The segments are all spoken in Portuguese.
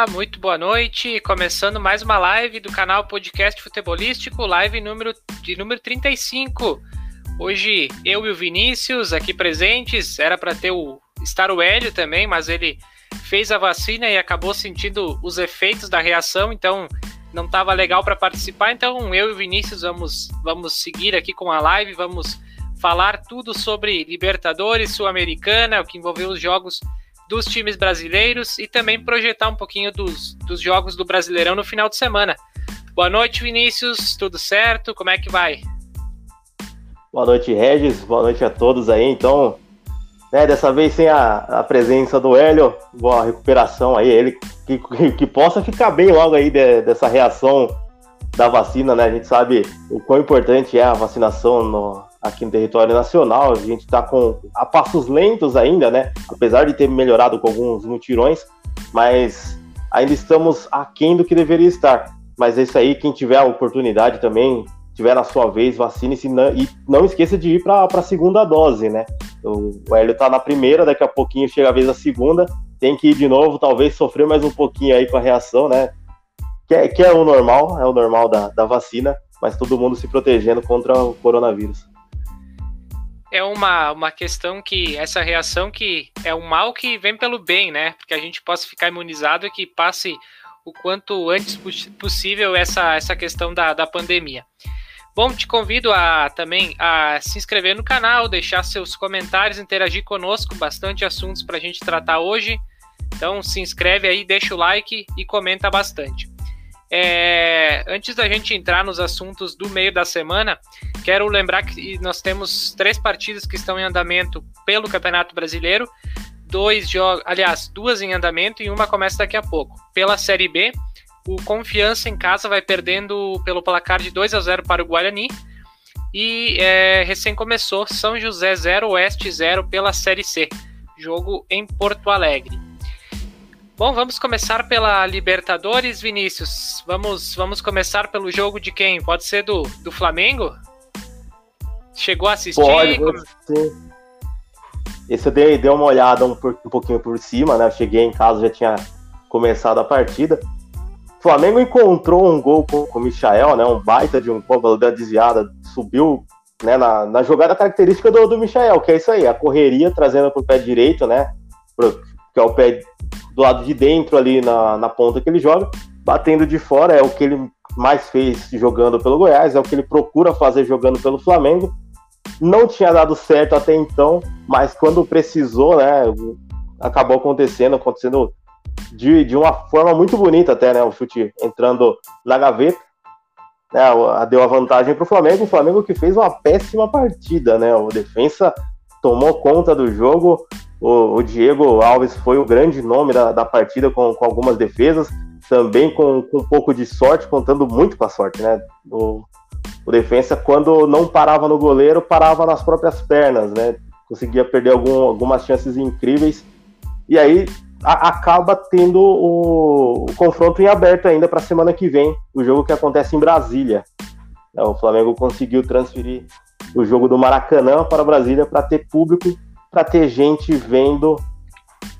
Olá, muito boa noite. Começando mais uma live do canal Podcast Futebolístico, live número de número 35. Hoje eu e o Vinícius aqui presentes, era para ter o estar o Hélio também, mas ele fez a vacina e acabou sentindo os efeitos da reação, então não estava legal para participar. Então eu e o Vinícius vamos vamos seguir aqui com a live, vamos falar tudo sobre Libertadores, Sul-Americana, o que envolveu os jogos dos times brasileiros e também projetar um pouquinho dos, dos jogos do Brasileirão no final de semana. Boa noite, Vinícius, tudo certo? Como é que vai? Boa noite, Regis, boa noite a todos aí. Então, né, dessa vez sem a, a presença do Hélio, boa recuperação aí, ele que, que, que possa ficar bem logo aí de, dessa reação da vacina, né? A gente sabe o quão importante é a vacinação no, aqui no território nacional. A gente está com a passos lentos ainda, né? Apesar de ter melhorado com alguns mutirões, mas ainda estamos aquém do que deveria estar. Mas é isso aí, quem tiver a oportunidade também, tiver na sua vez, vacine-se e não esqueça de ir para a segunda dose, né? O, Hélio está na primeira, daqui a pouquinho chega a vez da segunda, tem que ir de novo, talvez sofrer mais um pouquinho aí com a reação, né? Que é, que é o normal, é o normal da, da vacina, mas todo mundo se protegendo contra o coronavírus é uma, uma questão que essa reação que é um mal que vem pelo bem, né? Porque a gente possa ficar imunizado e que passe o quanto antes possível essa, essa questão da, da pandemia. Bom, te convido a também a se inscrever no canal, deixar seus comentários, interagir conosco, bastante assuntos para a gente tratar hoje. Então se inscreve aí, deixa o like e comenta bastante. É, antes da gente entrar nos assuntos do meio da semana, quero lembrar que nós temos três partidas que estão em andamento pelo Campeonato Brasileiro, dois jogos, aliás, duas em andamento e uma começa daqui a pouco. Pela Série B, o Confiança em casa vai perdendo pelo placar de 2 a 0 para o Guarani. E é, recém começou São José 0, Oeste 0 pela Série C. Jogo em Porto Alegre. Bom, vamos começar pela Libertadores, Vinícius. Vamos, vamos começar pelo jogo de quem? Pode ser do, do Flamengo? Chegou a assistir? Pode, sim. Esse eu dei, dei uma olhada um, um pouquinho por cima, né? Eu cheguei em casa, já tinha começado a partida. O Flamengo encontrou um gol com, com o Michael, né? Um baita de um gol da desviada, subiu né, na, na jogada característica do, do Michael, que é isso aí, a correria trazendo para o pé direito, né? Pro, que é o pé do lado de dentro ali na, na ponta que ele joga, batendo de fora, é o que ele mais fez jogando pelo Goiás, é o que ele procura fazer jogando pelo Flamengo. Não tinha dado certo até então, mas quando precisou, né, acabou acontecendo, acontecendo de, de uma forma muito bonita até, né, o chute entrando na gaveta, né, deu a vantagem para o Flamengo, o Flamengo que fez uma péssima partida, né, o defensa tomou conta do jogo, o, o Diego Alves foi o grande nome da, da partida com, com algumas defesas, também com, com, um pouco de sorte, contando muito com a sorte, né? O, o defensa, quando não parava no goleiro, parava nas próprias pernas, né? Conseguia perder algum, algumas chances incríveis. E aí a, acaba tendo o, o, confronto em aberto ainda para a semana que vem, o jogo que acontece em Brasília. O Flamengo conseguiu transferir o jogo do Maracanã para Brasília para ter público para ter gente vendo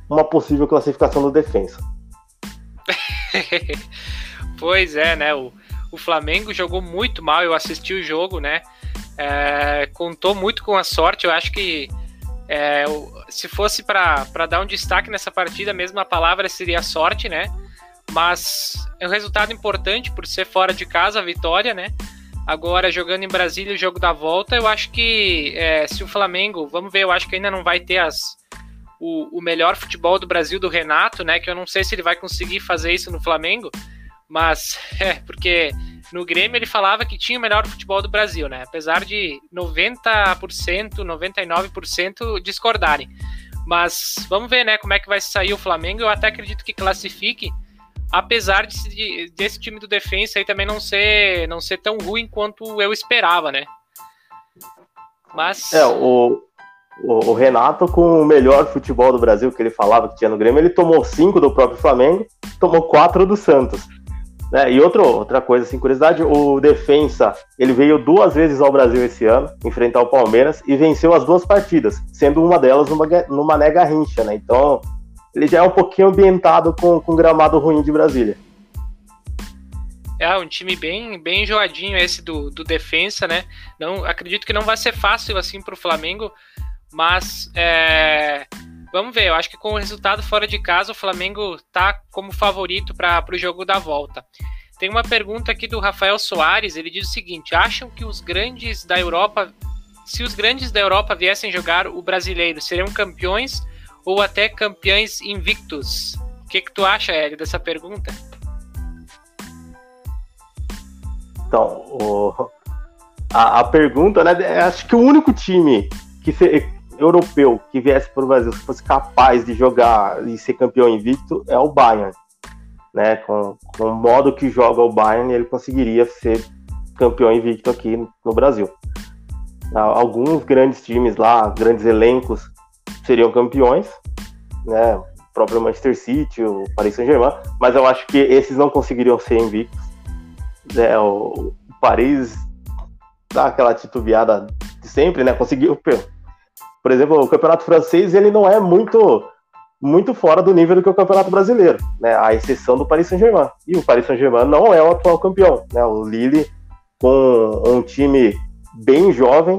uma possível classificação do defensa. pois é, né? O, o Flamengo jogou muito mal, eu assisti o jogo, né? É, contou muito com a sorte, eu acho que é, se fosse para dar um destaque nessa partida, a mesma palavra seria sorte, né? Mas é um resultado importante por ser fora de casa, a vitória, né? Agora, jogando em Brasília o jogo da volta, eu acho que é, se o Flamengo, vamos ver, eu acho que ainda não vai ter as, o, o, melhor futebol do Brasil do Renato, né? Que eu não sei se ele vai conseguir fazer isso no Flamengo, mas é porque no Grêmio ele falava que tinha o melhor futebol do Brasil, né? Apesar de 90%, 99% discordarem. Mas vamos ver, né, como é que vai sair o Flamengo. Eu até acredito que classifique apesar de, desse time do defensa aí também não ser, não ser tão ruim quanto eu esperava, né? Mas. É, o, o, o, Renato, com o melhor futebol do Brasil que ele falava que tinha no Grêmio, ele tomou cinco do próprio Flamengo, tomou quatro do Santos. Né? E outro, outra coisa, assim, curiosidade, o Defensa, ele veio duas vezes ao Brasil esse ano, enfrentar o Palmeiras, e venceu as duas partidas, sendo uma delas numa, numa nega rincha, né? Então, ele já é um pouquinho ambientado com, com gramado ruim de Brasília. É um time bem, bem enjoadinho esse do, do defensa, né? Não acredito que não vai ser fácil assim para o Flamengo, mas é, vamos ver. Eu acho que com o resultado fora de casa o Flamengo tá como favorito para o jogo da volta. Tem uma pergunta aqui do Rafael Soares. Ele diz o seguinte: acham que os grandes da Europa, se os grandes da Europa viessem jogar o brasileiro, seriam campeões ou até campeões invictos? O que, que tu acha, Hélio, dessa pergunta? Então, o, a, a, pergunta, né? É, acho que o único time que se, europeu que viesse para o Brasil, se fosse capaz de jogar e ser campeão invicto, é o Bayern. Né, com, com o modo que joga o Bayern, ele conseguiria ser campeão invicto aqui no Brasil. Alguns grandes times lá, grandes elencos, seriam campeões, né? O próprio Manchester City, o Paris Saint-Germain, mas eu acho que esses não conseguiriam ser invictos é, o, Paris dá aquela titubeada de sempre, né? Conseguiu. Por exemplo, o campeonato francês ele não é muito muito fora do nível do que o campeonato brasileiro, né? A exceção do Paris Saint-Germain. E o Paris Saint-Germain não é o atual campeão, né? O Lille com um time bem jovem,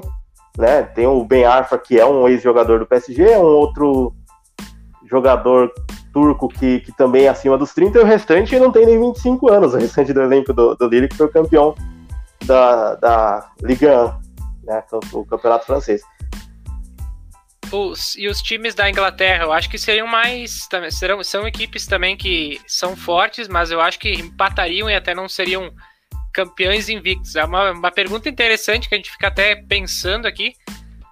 né? Tem o Ben Arfa que é um ex-jogador do PSG, um outro jogador turco que, que também é acima dos 30, e o restante não tem nem 25 anos, o restante do elenco do, do Lille, que foi campeão da, da Ligue 1, né, o, o campeonato francês. Os, e os times da Inglaterra, eu acho que seriam mais. Serão, são equipes também que são fortes, mas eu acho que empatariam e até não seriam campeões invictos. É uma, uma pergunta interessante que a gente fica até pensando aqui,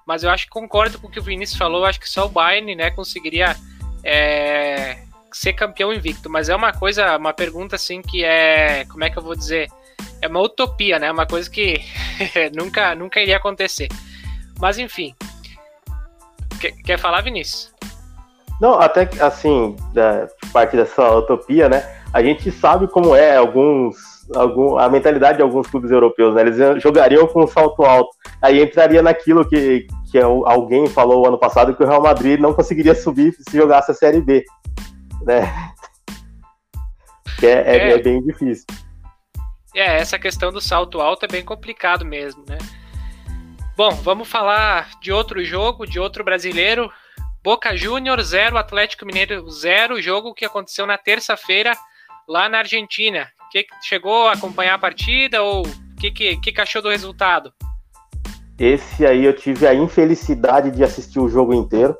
mas eu acho que concordo com o que o Vinícius falou. Acho que só o Bayern né, conseguiria é, ser campeão invicto, mas é uma coisa, uma pergunta assim que é, como é que eu vou dizer? É uma utopia, né? Uma coisa que nunca, nunca iria acontecer. Mas enfim. Quer, quer falar, Vinícius? Não, até assim, da parte dessa utopia, né? A gente sabe como é alguns, algum, a mentalidade de alguns clubes europeus, né? Eles jogariam com um salto alto. Aí entraria naquilo que, que é alguém falou ano passado que o Real Madrid não conseguiria subir se jogasse a Série B, né? Que é, é, é, é bem difícil. É, essa questão do salto alto é bem complicado mesmo, né? Bom, vamos falar de outro jogo, de outro brasileiro. Boca Júnior 0, Atlético Mineiro 0, jogo que aconteceu na terça-feira lá na Argentina. Que, chegou a acompanhar a partida ou o que, que, que achou do resultado? Esse aí eu tive a infelicidade de assistir o jogo inteiro.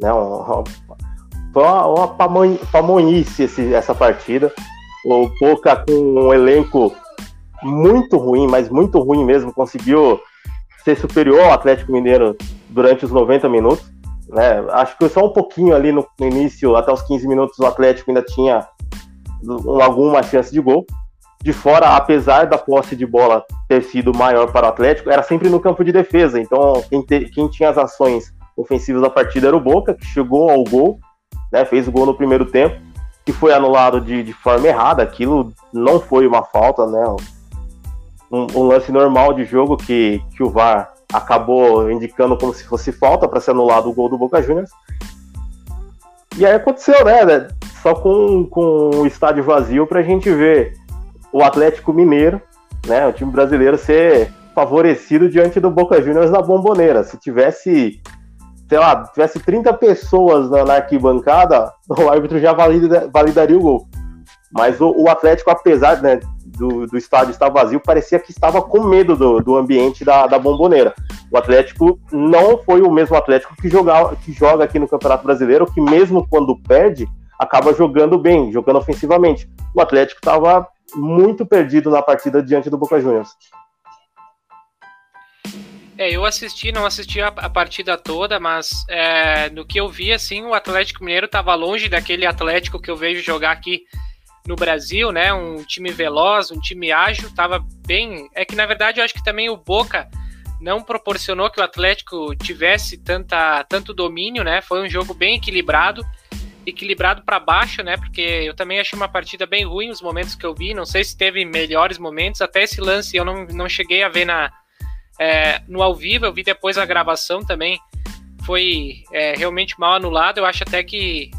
Né? uma, uma pamonhice esse, essa partida. O Boca com um elenco muito ruim, mas muito ruim mesmo, conseguiu ser superior ao Atlético Mineiro durante os 90 minutos. Né? Acho que só um pouquinho ali no, no início, até os 15 minutos, o Atlético ainda tinha alguma chance de gol de fora, apesar da posse de bola ter sido maior para o Atlético, era sempre no campo de defesa. Então, quem, te, quem tinha as ações ofensivas da partida era o Boca, que chegou ao gol, né, fez o gol no primeiro tempo, que foi anulado de, de forma errada. Aquilo não foi uma falta, né? Um, um, lance normal de jogo que, que o VAR acabou indicando como se fosse falta para ser anulado o gol do Boca Juniors. E aí aconteceu, né? Só com, com o estádio vazio para a gente ver o Atlético Mineiro, né, o time brasileiro, ser favorecido diante do Boca Juniors na bomboneira. Se tivesse, sei lá, tivesse 30 pessoas na, na arquibancada, o árbitro já valida, validaria o gol. Mas o, o Atlético, apesar né, do, do, estádio estar vazio, parecia que estava com medo do, do ambiente da, da bomboneira. O Atlético não foi o mesmo Atlético que, joga, que joga aqui no Campeonato Brasileiro, que mesmo quando perde, acaba jogando bem, jogando ofensivamente. O Atlético estava muito perdido na partida diante do Boca Juniors. É, eu assisti, não assisti a, a partida toda, mas é, no que eu vi, assim, o Atlético Mineiro estava longe daquele Atlético que eu vejo jogar aqui no Brasil, né? Um time veloz, um time ágil, estava bem. É que na verdade eu acho que também o Boca não proporcionou que o Atlético tivesse tanta, tanto domínio, né? Foi um jogo bem equilibrado equilibrado para baixo, né? Porque eu também achei uma partida bem ruim os momentos que eu vi. Não sei se teve melhores momentos. Até esse lance eu não, não cheguei a ver na, é, no ao vivo, eu vi depois a gravação também. Foi é, realmente mal anulado. Eu acho até que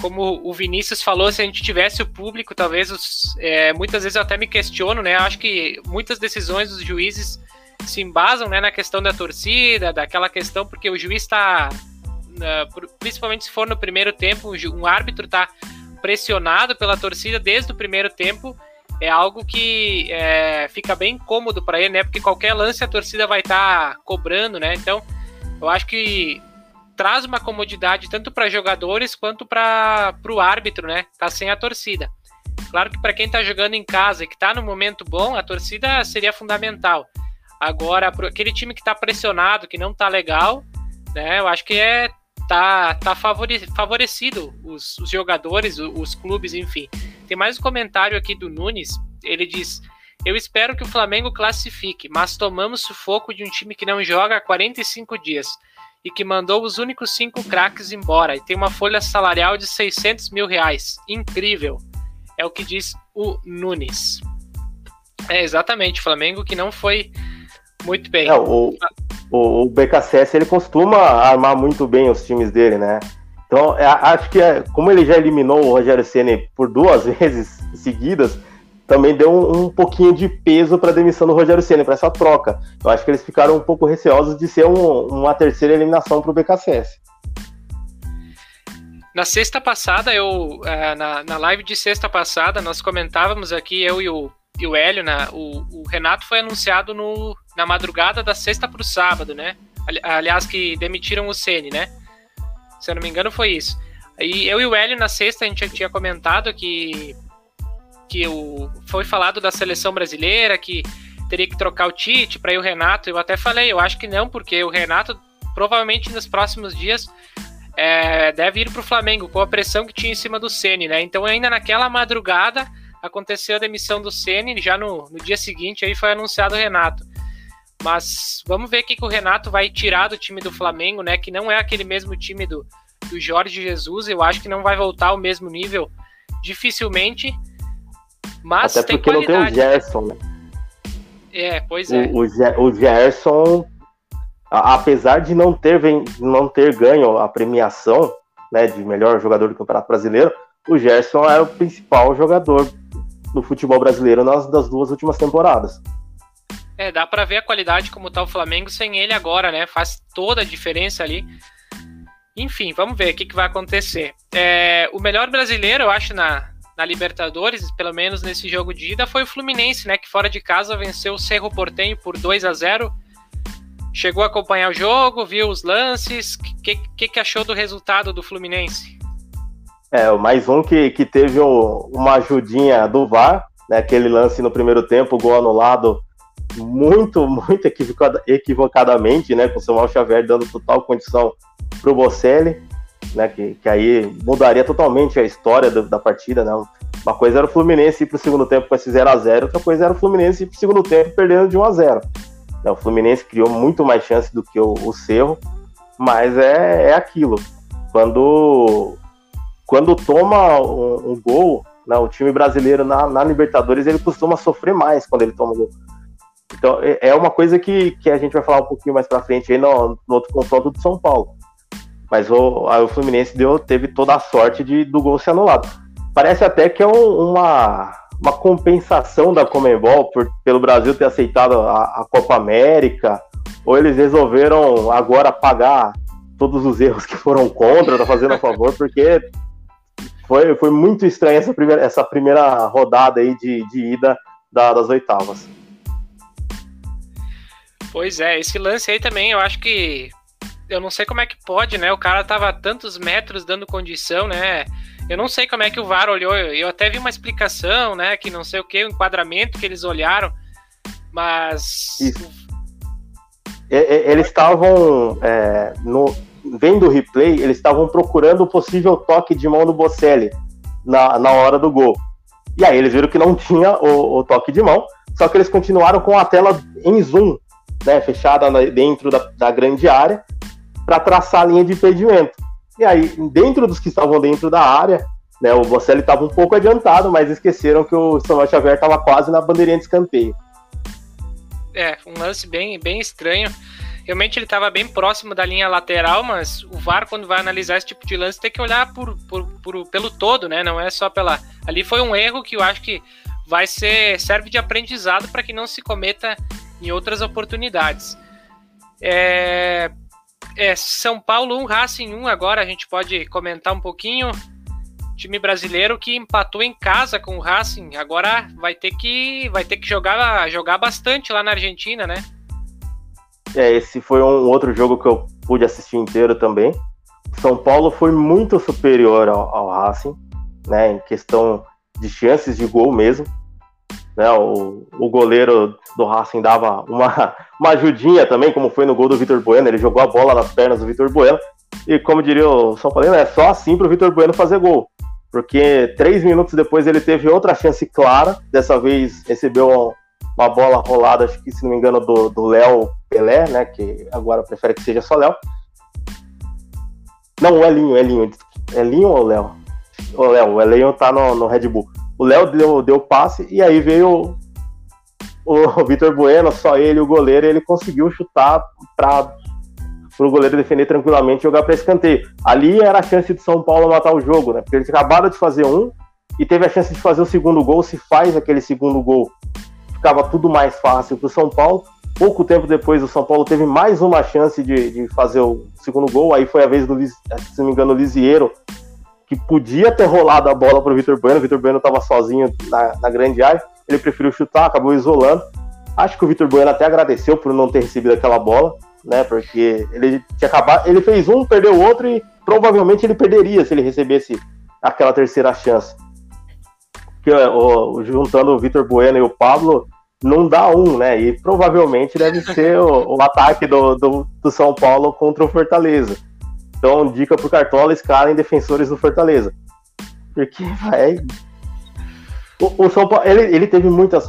como o Vinícius falou, se a gente tivesse o público, talvez os, é, muitas vezes eu até me questiono, né? Acho que muitas decisões dos juízes se embasam né, na questão da torcida, daquela questão, porque o juiz está, principalmente se for no primeiro tempo, um árbitro está pressionado pela torcida desde o primeiro tempo, é algo que é, fica bem cômodo para ele, né? Porque qualquer lance a torcida vai estar tá cobrando, né? Então, eu acho que traz uma comodidade tanto para jogadores quanto para o árbitro, né? Tá sem a torcida. Claro que para quem está jogando em casa e que está no momento bom, a torcida seria fundamental. Agora, para aquele time que está pressionado, que não está legal, né? Eu acho que é tá, tá favorecido os, os jogadores, os, os clubes, enfim. Tem mais um comentário aqui do Nunes. Ele diz: Eu espero que o Flamengo classifique, mas tomamos sufoco de um time que não joga há 45 dias e que mandou os únicos cinco craques embora e tem uma folha salarial de 600 mil reais. Incrível. É o que diz o Nunes. É exatamente, Flamengo que não foi muito bem. É, o, o, o ele costuma armar muito bem os times dele, né? Então, é, acho que é, como ele já eliminou o Rogério Ceni por duas vezes seguidas, também deu um, um pouquinho de peso para a demissão do Rogério Ceni para essa troca. Eu acho que eles ficaram um pouco receosos de ser um, uma terceira eliminação para o BKSS. Na sexta passada, eu é, na, na live de sexta passada, nós comentávamos aqui, eu e o, e o Hélio, né, o, o Renato foi anunciado no, na madrugada da sexta para o sábado, né? Aliás, que demitiram o Ceni, né? Se eu não me engano, foi isso. E eu e o Hélio, na sexta, a gente tinha comentado que que o, foi falado da seleção brasileira, que teria que trocar o Tite para ir o Renato. Eu até falei, eu acho que não, porque o Renato provavelmente nos próximos dias é, deve ir para o Flamengo com a pressão que tinha em cima do Ceni, né? Então ainda naquela madrugada aconteceu a demissão do Ceni, já no, no dia seguinte aí foi anunciado o Renato. Mas vamos ver o que, que o Renato vai tirar do time do Flamengo, né? Que não é aquele mesmo time do, do Jorge Jesus. Eu acho que não vai voltar ao mesmo nível dificilmente. Mas Até porque não tem o Gerson, né? É, pois é. O, o, o Gerson, apesar de não ter, não ter ganho a premiação né, de melhor jogador do Campeonato Brasileiro, o Gerson era o principal jogador do futebol brasileiro nas das duas últimas temporadas. É, dá para ver a qualidade como tá o Flamengo sem ele agora, né? Faz toda a diferença ali. Enfim, vamos ver o que, que vai acontecer. É, o melhor brasileiro, eu acho, na, na Libertadores, pelo menos nesse jogo de ida, foi o Fluminense, né? Que fora de casa venceu o Cerro Portenho por 2 a 0 Chegou a acompanhar o jogo, viu os lances. O que, que, que, achou do resultado do Fluminense? É, mais um que, que teve um, uma ajudinha do VAR, né? Aquele lance no primeiro tempo, gol anulado muito, muito equivocadamente, né? Com o Samuel Xavier dando total condição para o Bocelli né? Que, que aí mudaria totalmente a história do, da partida, né? Uma coisa era o Fluminense ir pro segundo tempo com esse 0x0, outra coisa era o Fluminense ir pro segundo tempo perdendo de 1x0. Então, o Fluminense criou muito mais chance do que o, o Cerro, mas é, é aquilo. Quando, quando toma um, um gol, né, o time brasileiro na, na, Libertadores ele costuma sofrer mais quando ele toma um gol. Então é, é uma coisa que, que a gente vai falar um pouquinho mais para frente aí no, no outro confronto do São Paulo. Mas o, o Fluminense deu, teve toda a sorte de, do gol ser anulado. Parece até que é um, uma, uma compensação da Comembol por, pelo Brasil ter aceitado a, a Copa América, ou eles resolveram agora pagar todos os erros que foram contra, tá fazendo a favor, porque foi, foi muito estranha essa primeira, essa primeira rodada aí de, de ida da, das oitavas. Pois é, esse lance aí também eu acho que eu não sei como é que pode, né? O cara tava a tantos metros dando condição, né? Eu não sei como é que o VAR olhou. Eu até vi uma explicação, né? Que não sei o que, o enquadramento que eles olharam, mas. Isso. Eles estavam é, no vendo o replay, eles estavam procurando o possível toque de mão do Bocelli na, na hora do gol. E aí eles viram que não tinha o, o toque de mão, só que eles continuaram com a tela em zoom, né, fechada dentro da, da grande área, para traçar a linha de impedimento. E aí, dentro dos que estavam dentro da área, né, o Bocelli estava um pouco adiantado, mas esqueceram que o Samuel Xavier estava quase na bandeirinha de escanteio. É, um lance bem, bem estranho. realmente ele estava bem próximo da linha lateral, mas o VAR, quando vai analisar esse tipo de lance, tem que olhar por, por, por, pelo todo, né? Não é só pela. Ali foi um erro que eu acho que vai ser. serve de aprendizado para que não se cometa em outras oportunidades. É, é, São Paulo 1, Racing 1, agora a gente pode comentar um pouquinho. Time brasileiro que empatou em casa com o Racing, agora vai ter que vai ter que jogar jogar bastante lá na Argentina, né? É, esse foi um outro jogo que eu pude assistir inteiro também. São Paulo foi muito superior ao, ao Racing, né, em questão de chances de gol mesmo. Né, o, o goleiro do Racing dava uma, uma ajudinha também, como foi no gol do Vitor Bueno. Ele jogou a bola nas pernas do Vitor Bueno. E como diria o São Paulo, é só assim para o Vitor Bueno fazer gol. Porque três minutos depois ele teve outra chance clara. Dessa vez recebeu uma bola rolada, acho que se não me engano, do Léo Pelé, né? Que agora prefere que seja só Léo. Não, o Elinho, Elinho. Elinho ou Léo? O Léo, o Elinho tá no, no Red Bull. O Léo deu, deu passe e aí veio o, o Vitor Bueno, só ele, o goleiro, ele conseguiu chutar para o goleiro defender tranquilamente e jogar para escanteio. Ali era a chance de São Paulo matar o jogo, né? Porque eles acabaram de fazer um e teve a chance de fazer o segundo gol. Se faz aquele segundo gol, ficava tudo mais fácil para o São Paulo. Pouco tempo depois, o São Paulo teve mais uma chance de, de fazer o segundo gol. Aí foi a vez do, se não me engano, Lisieiro, que podia ter rolado a bola para o Vitor Bueno. O Vitor Bueno estava sozinho na, na, grande área. Ele preferiu chutar, acabou isolando. Acho que o Vitor Bueno até agradeceu por não ter recebido aquela bola, né? Porque ele tinha acabado, ele fez um, perdeu o outro e provavelmente ele perderia se ele recebesse aquela terceira chance. Que, ó, juntando o Vitor Bueno e o Pablo, não dá um, né? E provavelmente deve ser o, o ataque do, do, do, São Paulo contra o Fortaleza. Então, dica pro Cartola, escalem defensores do Fortaleza. Porque vai. O, o, São Paulo, ele, ele teve muitas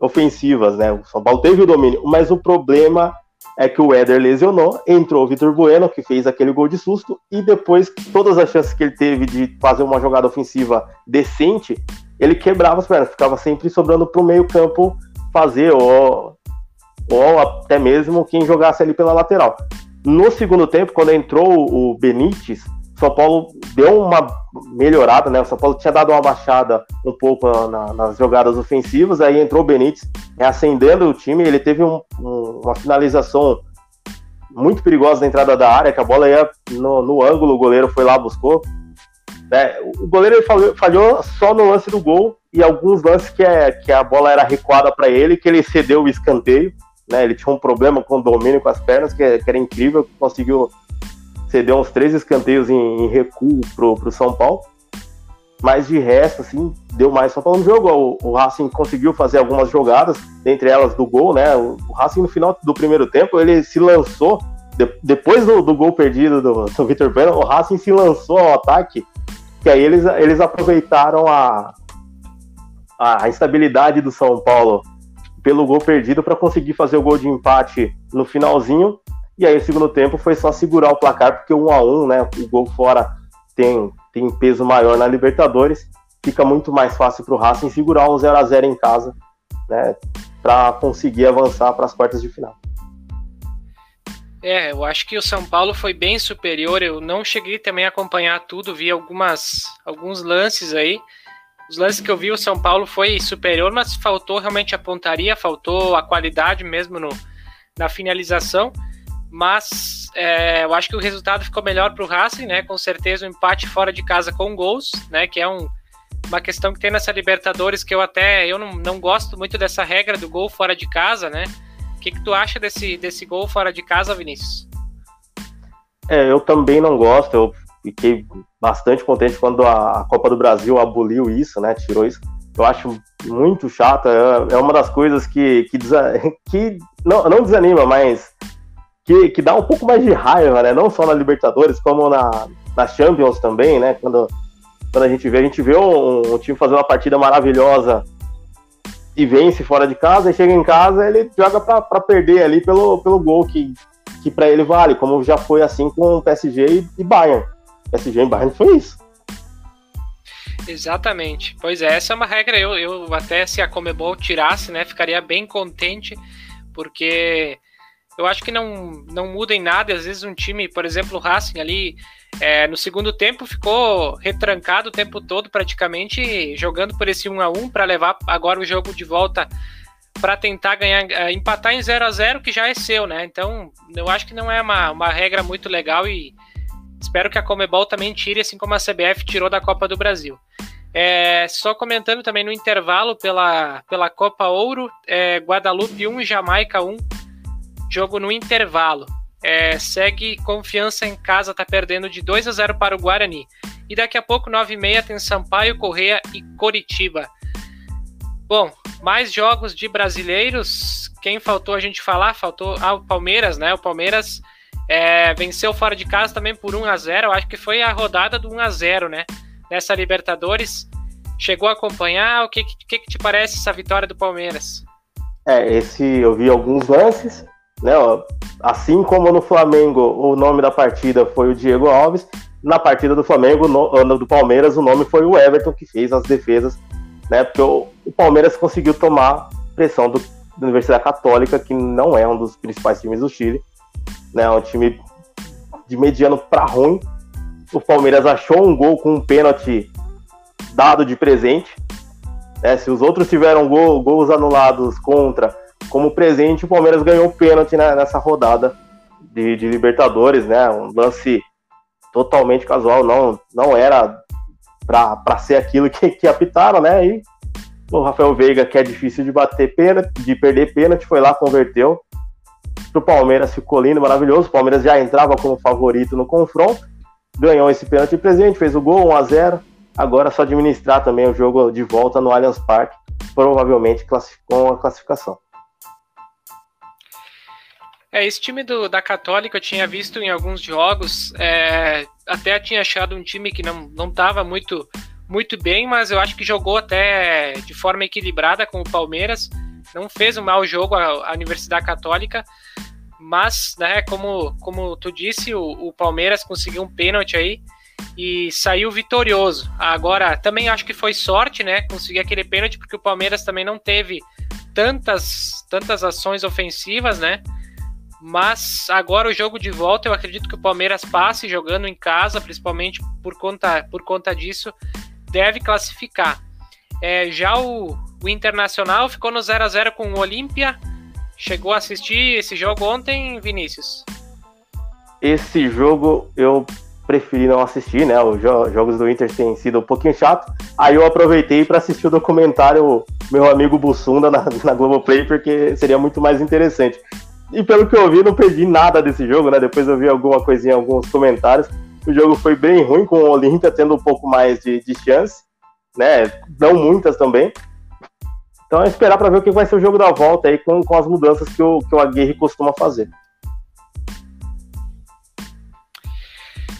ofensivas, né? O São Paulo teve o domínio, mas o problema é que o Éder lesionou, entrou o Vitor Bueno, que fez aquele gol de susto, e depois todas as chances que ele teve de fazer uma jogada ofensiva decente, ele quebrava as pernas, ficava sempre sobrando para o meio-campo fazer, ou, ou até mesmo quem jogasse ali pela lateral. No segundo tempo, quando entrou o Benítez, São Paulo deu uma melhorada, né? O São Paulo tinha dado uma baixada um pouco na, nas jogadas ofensivas, aí entrou o Benítez reacendendo o time, ele teve um, um, uma finalização muito perigosa na entrada da área, que a bola ia no, no ângulo, o goleiro foi lá, buscou, né? O goleiro falhou, falhou, só no lance do gol e alguns lances que, é, que a bola era recuada para ele, que ele cedeu o escanteio. Né? Ele tinha um problema com o domínio com as pernas, que, que era incrível, conseguiu ceder uns três escanteios em, em recuo pro, pro São Paulo. Mas de resto, assim, deu mais São Paulo no jogo. O, o Racing conseguiu fazer algumas jogadas, dentre elas do gol, né? O, o Racing no final do primeiro tempo, ele se lançou, de, depois do, do, gol perdido do, do Vitor Bueno, o Racing se lançou ao ataque que aí eles, eles aproveitaram a, a instabilidade do São Paulo pelo gol perdido para conseguir fazer o gol de empate no finalzinho. E aí, o segundo tempo foi só segurar o placar, porque um a um, né? O gol fora tem, tem peso maior na Libertadores. Fica muito mais fácil para o Racing segurar um 0 a 0 em casa, né? Para conseguir avançar para as quartas de final. É, eu acho que o São Paulo foi bem superior. Eu não cheguei também a acompanhar tudo, vi algumas alguns lances aí. Os lances que eu vi, o São Paulo foi superior, mas faltou realmente a pontaria, faltou a qualidade mesmo no, na finalização. Mas é, eu acho que o resultado ficou melhor para o Racing, né? Com certeza um empate fora de casa com gols, né? Que é um, uma questão que tem nessa Libertadores que eu até eu não, não gosto muito dessa regra do gol fora de casa, né? que, que tu acha desse, desse gol fora de casa, Vinícius? É, eu também não gosto. Eu fiquei bastante contente quando a Copa do Brasil aboliu isso, né? Tirou isso. Eu acho muito chato. É, é uma das coisas que, que, que não, não desanima, mas que, que dá um pouco mais de raiva, né? Não só na Libertadores, como na, na Champions também, né? Quando, quando a gente vê, a gente vê um, um time fazer uma partida maravilhosa e vence fora de casa, e chega em casa ele joga para perder ali pelo, pelo gol que, que para ele vale, como já foi assim com o PSG e, e Bayern. PSG e Bayern foi isso. Exatamente. Pois é, essa é uma regra. Eu, eu até se a Comebol tirasse, né, ficaria bem contente, porque Eu acho que não, não muda em nada. Às vezes um time, por exemplo, o Racing ali, é, no segundo tempo ficou retrancado o tempo todo, praticamente, jogando por esse 1 a 1 para levar agora o jogo de volta para tentar ganhar, é, empatar em 0 a 0 que já é seu, né? Então, eu acho que não é uma, uma regra muito legal e espero que a Comebol também tire, assim como a CBF tirou da Copa do Brasil. É, só comentando também no intervalo pela, pela Copa Ouro, é, Guadalupe 1, Jamaica 1, jogo no intervalo. É, segue confiança em casa, tá perdendo de 2 a 0 para o Guarani. E daqui a pouco, 9 e meia, tem Sampaio, Correia e Coritiba. Bom, mais jogos de brasileiros. Quem faltou a gente falar? Faltou ah, o Palmeiras, né? O Palmeiras é, venceu fora de casa também por 1 a 0 Eu acho que foi a rodada do 1 a 0 né? Nessa Libertadores. Chegou a acompanhar? O que, que, que te parece essa vitória do Palmeiras? É, esse eu vi alguns lances, né? Assim como no Flamengo o nome da partida foi o Diego Alves, na partida do Flamengo, no, do Palmeiras, o nome foi o Everton, que fez as defesas né? Porque o, o Palmeiras conseguiu tomar pressão do, da Universidade Católica, que não é um dos principais times do Chile, né? Um time de mediano para ruim. O Palmeiras achou um gol com um pênalti dado de presente. Né? Se os outros tiveram gol, gols anulados contra como presente, o Palmeiras ganhou o pênalti né, nessa rodada de, de, Libertadores, né? Um lance totalmente casual, não, não era para ser aquilo que, que apitaram, né? E o Rafael Veiga, que é difícil de bater pênalti, de perder pênalti, foi lá, converteu. Pro Palmeiras ficou lindo, maravilhoso. O Palmeiras já entrava como favorito no confronto, ganhou esse pênalti presente, fez o gol 1 a 0 Agora é só administrar também o jogo de volta no Allianz Parque, provavelmente com a classificação. É, esse time do, da Católica eu tinha visto em alguns jogos, é, até tinha achado um time que não, não tava muito, muito bem, mas eu acho que jogou até de forma equilibrada com o Palmeiras, não fez um mau jogo a, Universidade Católica, mas, né, como, como tu disse, o, o Palmeiras conseguiu um pênalti aí e saiu vitorioso. Agora, também acho que foi sorte, né, conseguir aquele pênalti, porque o Palmeiras também não teve tantas, tantas ações ofensivas, né, mas agora o jogo de volta, eu acredito que o Palmeiras passe jogando em casa, principalmente por conta, por conta disso, deve classificar. É, já o, o, Internacional ficou no 0 a 0 com o Olímpia. Chegou a assistir esse jogo ontem, Vinícius? Esse jogo eu preferi não assistir, né? Os jogos do Inter têm sido um pouquinho chato. Aí eu aproveitei para assistir o documentário Meu Amigo Bussunda na, na Globoplay, porque seria muito mais interessante. E pelo que eu vi, não perdi nada desse jogo, né? Depois eu vi alguma coisinha, alguns comentários. O jogo foi bem ruim, com o Olímpia tendo um pouco mais de, de chance, né? Não muitas também. Então é esperar para ver o que vai ser o jogo da volta aí com, com as mudanças que o, que o Aguirre costuma fazer.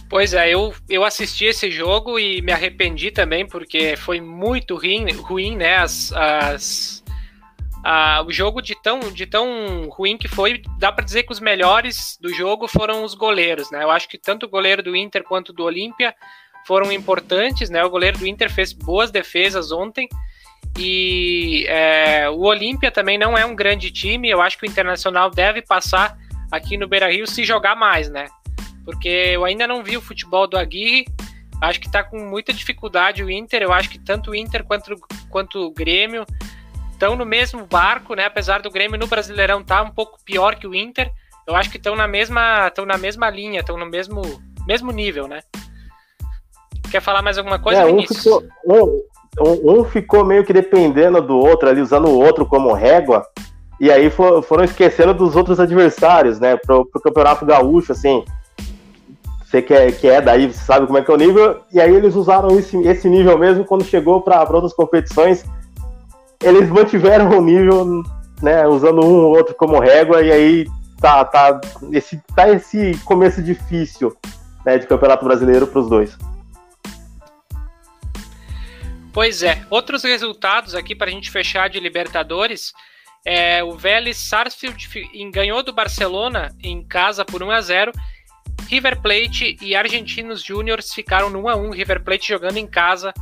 Pois é, eu, eu assisti esse jogo e me arrependi também, porque foi muito ruim, ruim né? As, as, ah, o jogo de tão, de tão ruim que foi, dá para dizer que os melhores do jogo foram os goleiros, né? Eu acho que tanto o goleiro do Inter quanto do Olímpia foram importantes, né? O goleiro do Inter fez boas defesas ontem e é, o Olímpia também não é um grande time. Eu acho que o Internacional deve passar aqui no Beira Rio se jogar mais, né? Porque eu ainda não vi o futebol do Aguirre. Acho que tá com muita dificuldade o Inter. Eu acho que tanto o Inter quanto, quanto o Grêmio estão no mesmo barco, né? Apesar do Grêmio no Brasileirão tá um pouco pior que o Inter, eu acho que estão na mesma, estão na mesma linha, estão no mesmo, mesmo nível, né? Quer falar mais alguma coisa, é, um ficou, um, um, ficou meio que dependendo do outro, ali usando o outro como régua, e aí for, foram esquecendo dos outros adversários, né? Pro, pro Campeonato Gaúcho, assim, você que é, que é daí, você sabe como é que é o nível, e aí eles usaram esse, esse nível mesmo quando chegou para outras competições eles mantiveram o nível, né, usando um ou outro como régua, e aí tá, tá, esse, tá esse começo difícil né, de Campeonato Brasileiro para os dois. Pois é, outros resultados aqui para a gente fechar de Libertadores. É, o Vélez Sarsfield ganhou do Barcelona em casa por 1 a 0. River Plate e Argentinos Júniors ficaram no 1 a 1. River Plate jogando em casa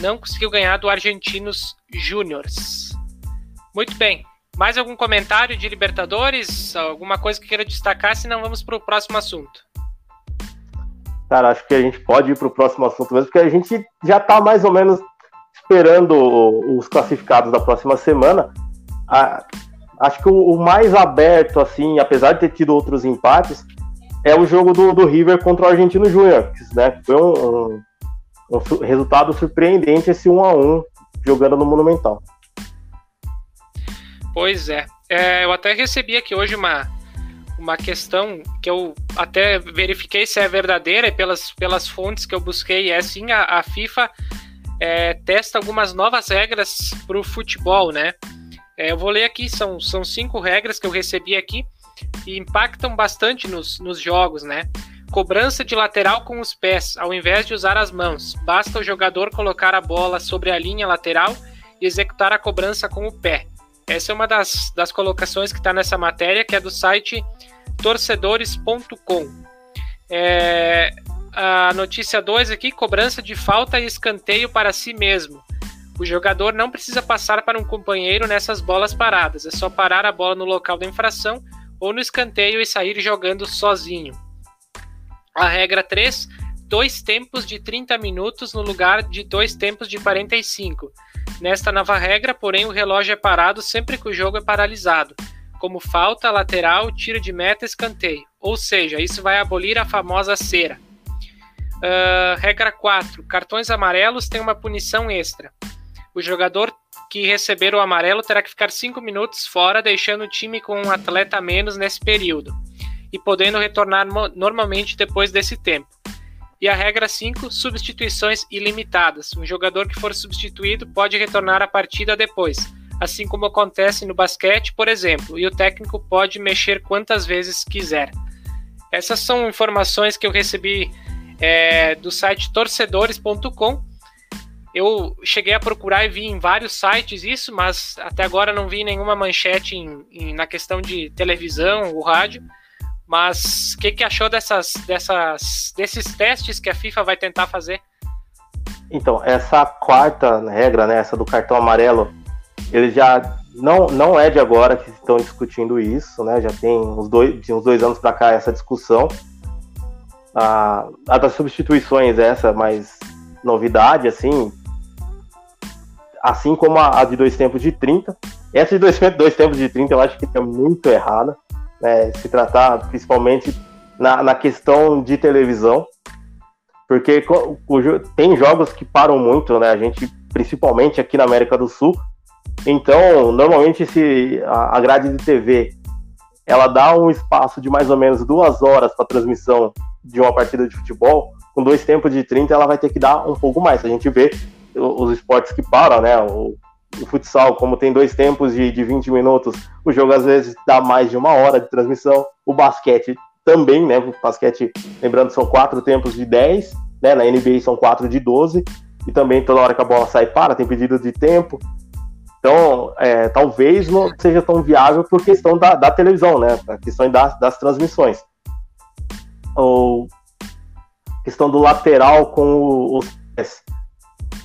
não conseguiu ganhar do Argentinos Júniors. Muito bem. Mais algum comentário de Libertadores? Alguma coisa que queira destacar? Senão vamos para o próximo assunto. Cara, acho que a gente pode ir para o próximo assunto mesmo, porque a gente já está mais ou menos esperando os classificados da próxima semana. acho que o, mais aberto, assim, apesar de ter tido outros empates, é o jogo do, do River contra o Argentino Júnior, né? Foi um, um, um, resultado surpreendente esse 1 a 1 jogando no Monumental. Pois é. é. Eu até recebi aqui hoje uma, uma questão que eu até verifiquei se é verdadeira e pelas, pelas fontes que eu busquei. É assim, a, a FIFA é, testa algumas novas regras para o futebol, né? É, eu vou ler aqui, são, são cinco regras que eu recebi aqui e impactam bastante nos, nos jogos, né? Cobrança de lateral com os pés, ao invés de usar as mãos. Basta o jogador colocar a bola sobre a linha lateral e executar a cobrança com o pé. Essa é uma das, das colocações que está nessa matéria, que é do site torcedores.com. É, a notícia 2 aqui: cobrança de falta e escanteio para si mesmo. O jogador não precisa passar para um companheiro nessas bolas paradas, é só parar a bola no local da infração ou no escanteio e sair jogando sozinho. A regra 3: dois tempos de 30 minutos no lugar de dois tempos de 45. Nesta nova regra, porém, o relógio é parado sempre que o jogo é paralisado, como falta, lateral, tiro de meta, escanteio. Ou seja, isso vai abolir a famosa cera. Uh, regra 4: cartões amarelos têm uma punição extra. O jogador que receber o amarelo terá que ficar 5 minutos fora, deixando o time com um atleta a menos nesse período e podendo retornar normalmente depois desse tempo. E a regra 5, substituições ilimitadas. Um jogador que for substituído pode retornar à partida depois, assim como acontece no basquete, por exemplo, e o técnico pode mexer quantas vezes quiser. Essas são informações que eu recebi é, do site torcedores.com. Eu cheguei a procurar e vi em vários sites isso, mas até agora não vi nenhuma manchete em, em, na questão de televisão ou rádio. Mas o que, que achou dessas, dessas, desses testes que a FIFA vai tentar fazer? Então, essa quarta regra, né, essa do cartão amarelo, ele já não, não é de agora que estão discutindo isso, né? Já tem uns dois, uns dois anos para cá essa discussão. A, a das substituições, essa mais novidade, assim, assim como a, a, de dois tempos de 30. Essa de dois, dois tempos de 30 eu acho que é muito errada né, se tratar principalmente na, na questão de televisão, porque o, tem jogos que param muito, né? A gente, principalmente aqui na América do Sul. Então, normalmente se a grade de TV ela dá um espaço de mais ou menos duas horas para transmissão de uma partida de futebol, com dois tempos de 30 ela vai ter que dar um pouco mais. A gente vê os esportes que param, né? O, o futsal, como tem dois tempos de, de 20 minutos, o jogo às vezes dá mais de uma hora de transmissão. O basquete também, né? O basquete, lembrando, são quatro tempos de 10, né? Na NBA são quatro de 12, e também toda hora que a bola sai para, tem pedido de tempo. Então, é, talvez não seja tão viável por questão da, da televisão, né? A questão das, das transmissões. Ou questão do lateral com os pés.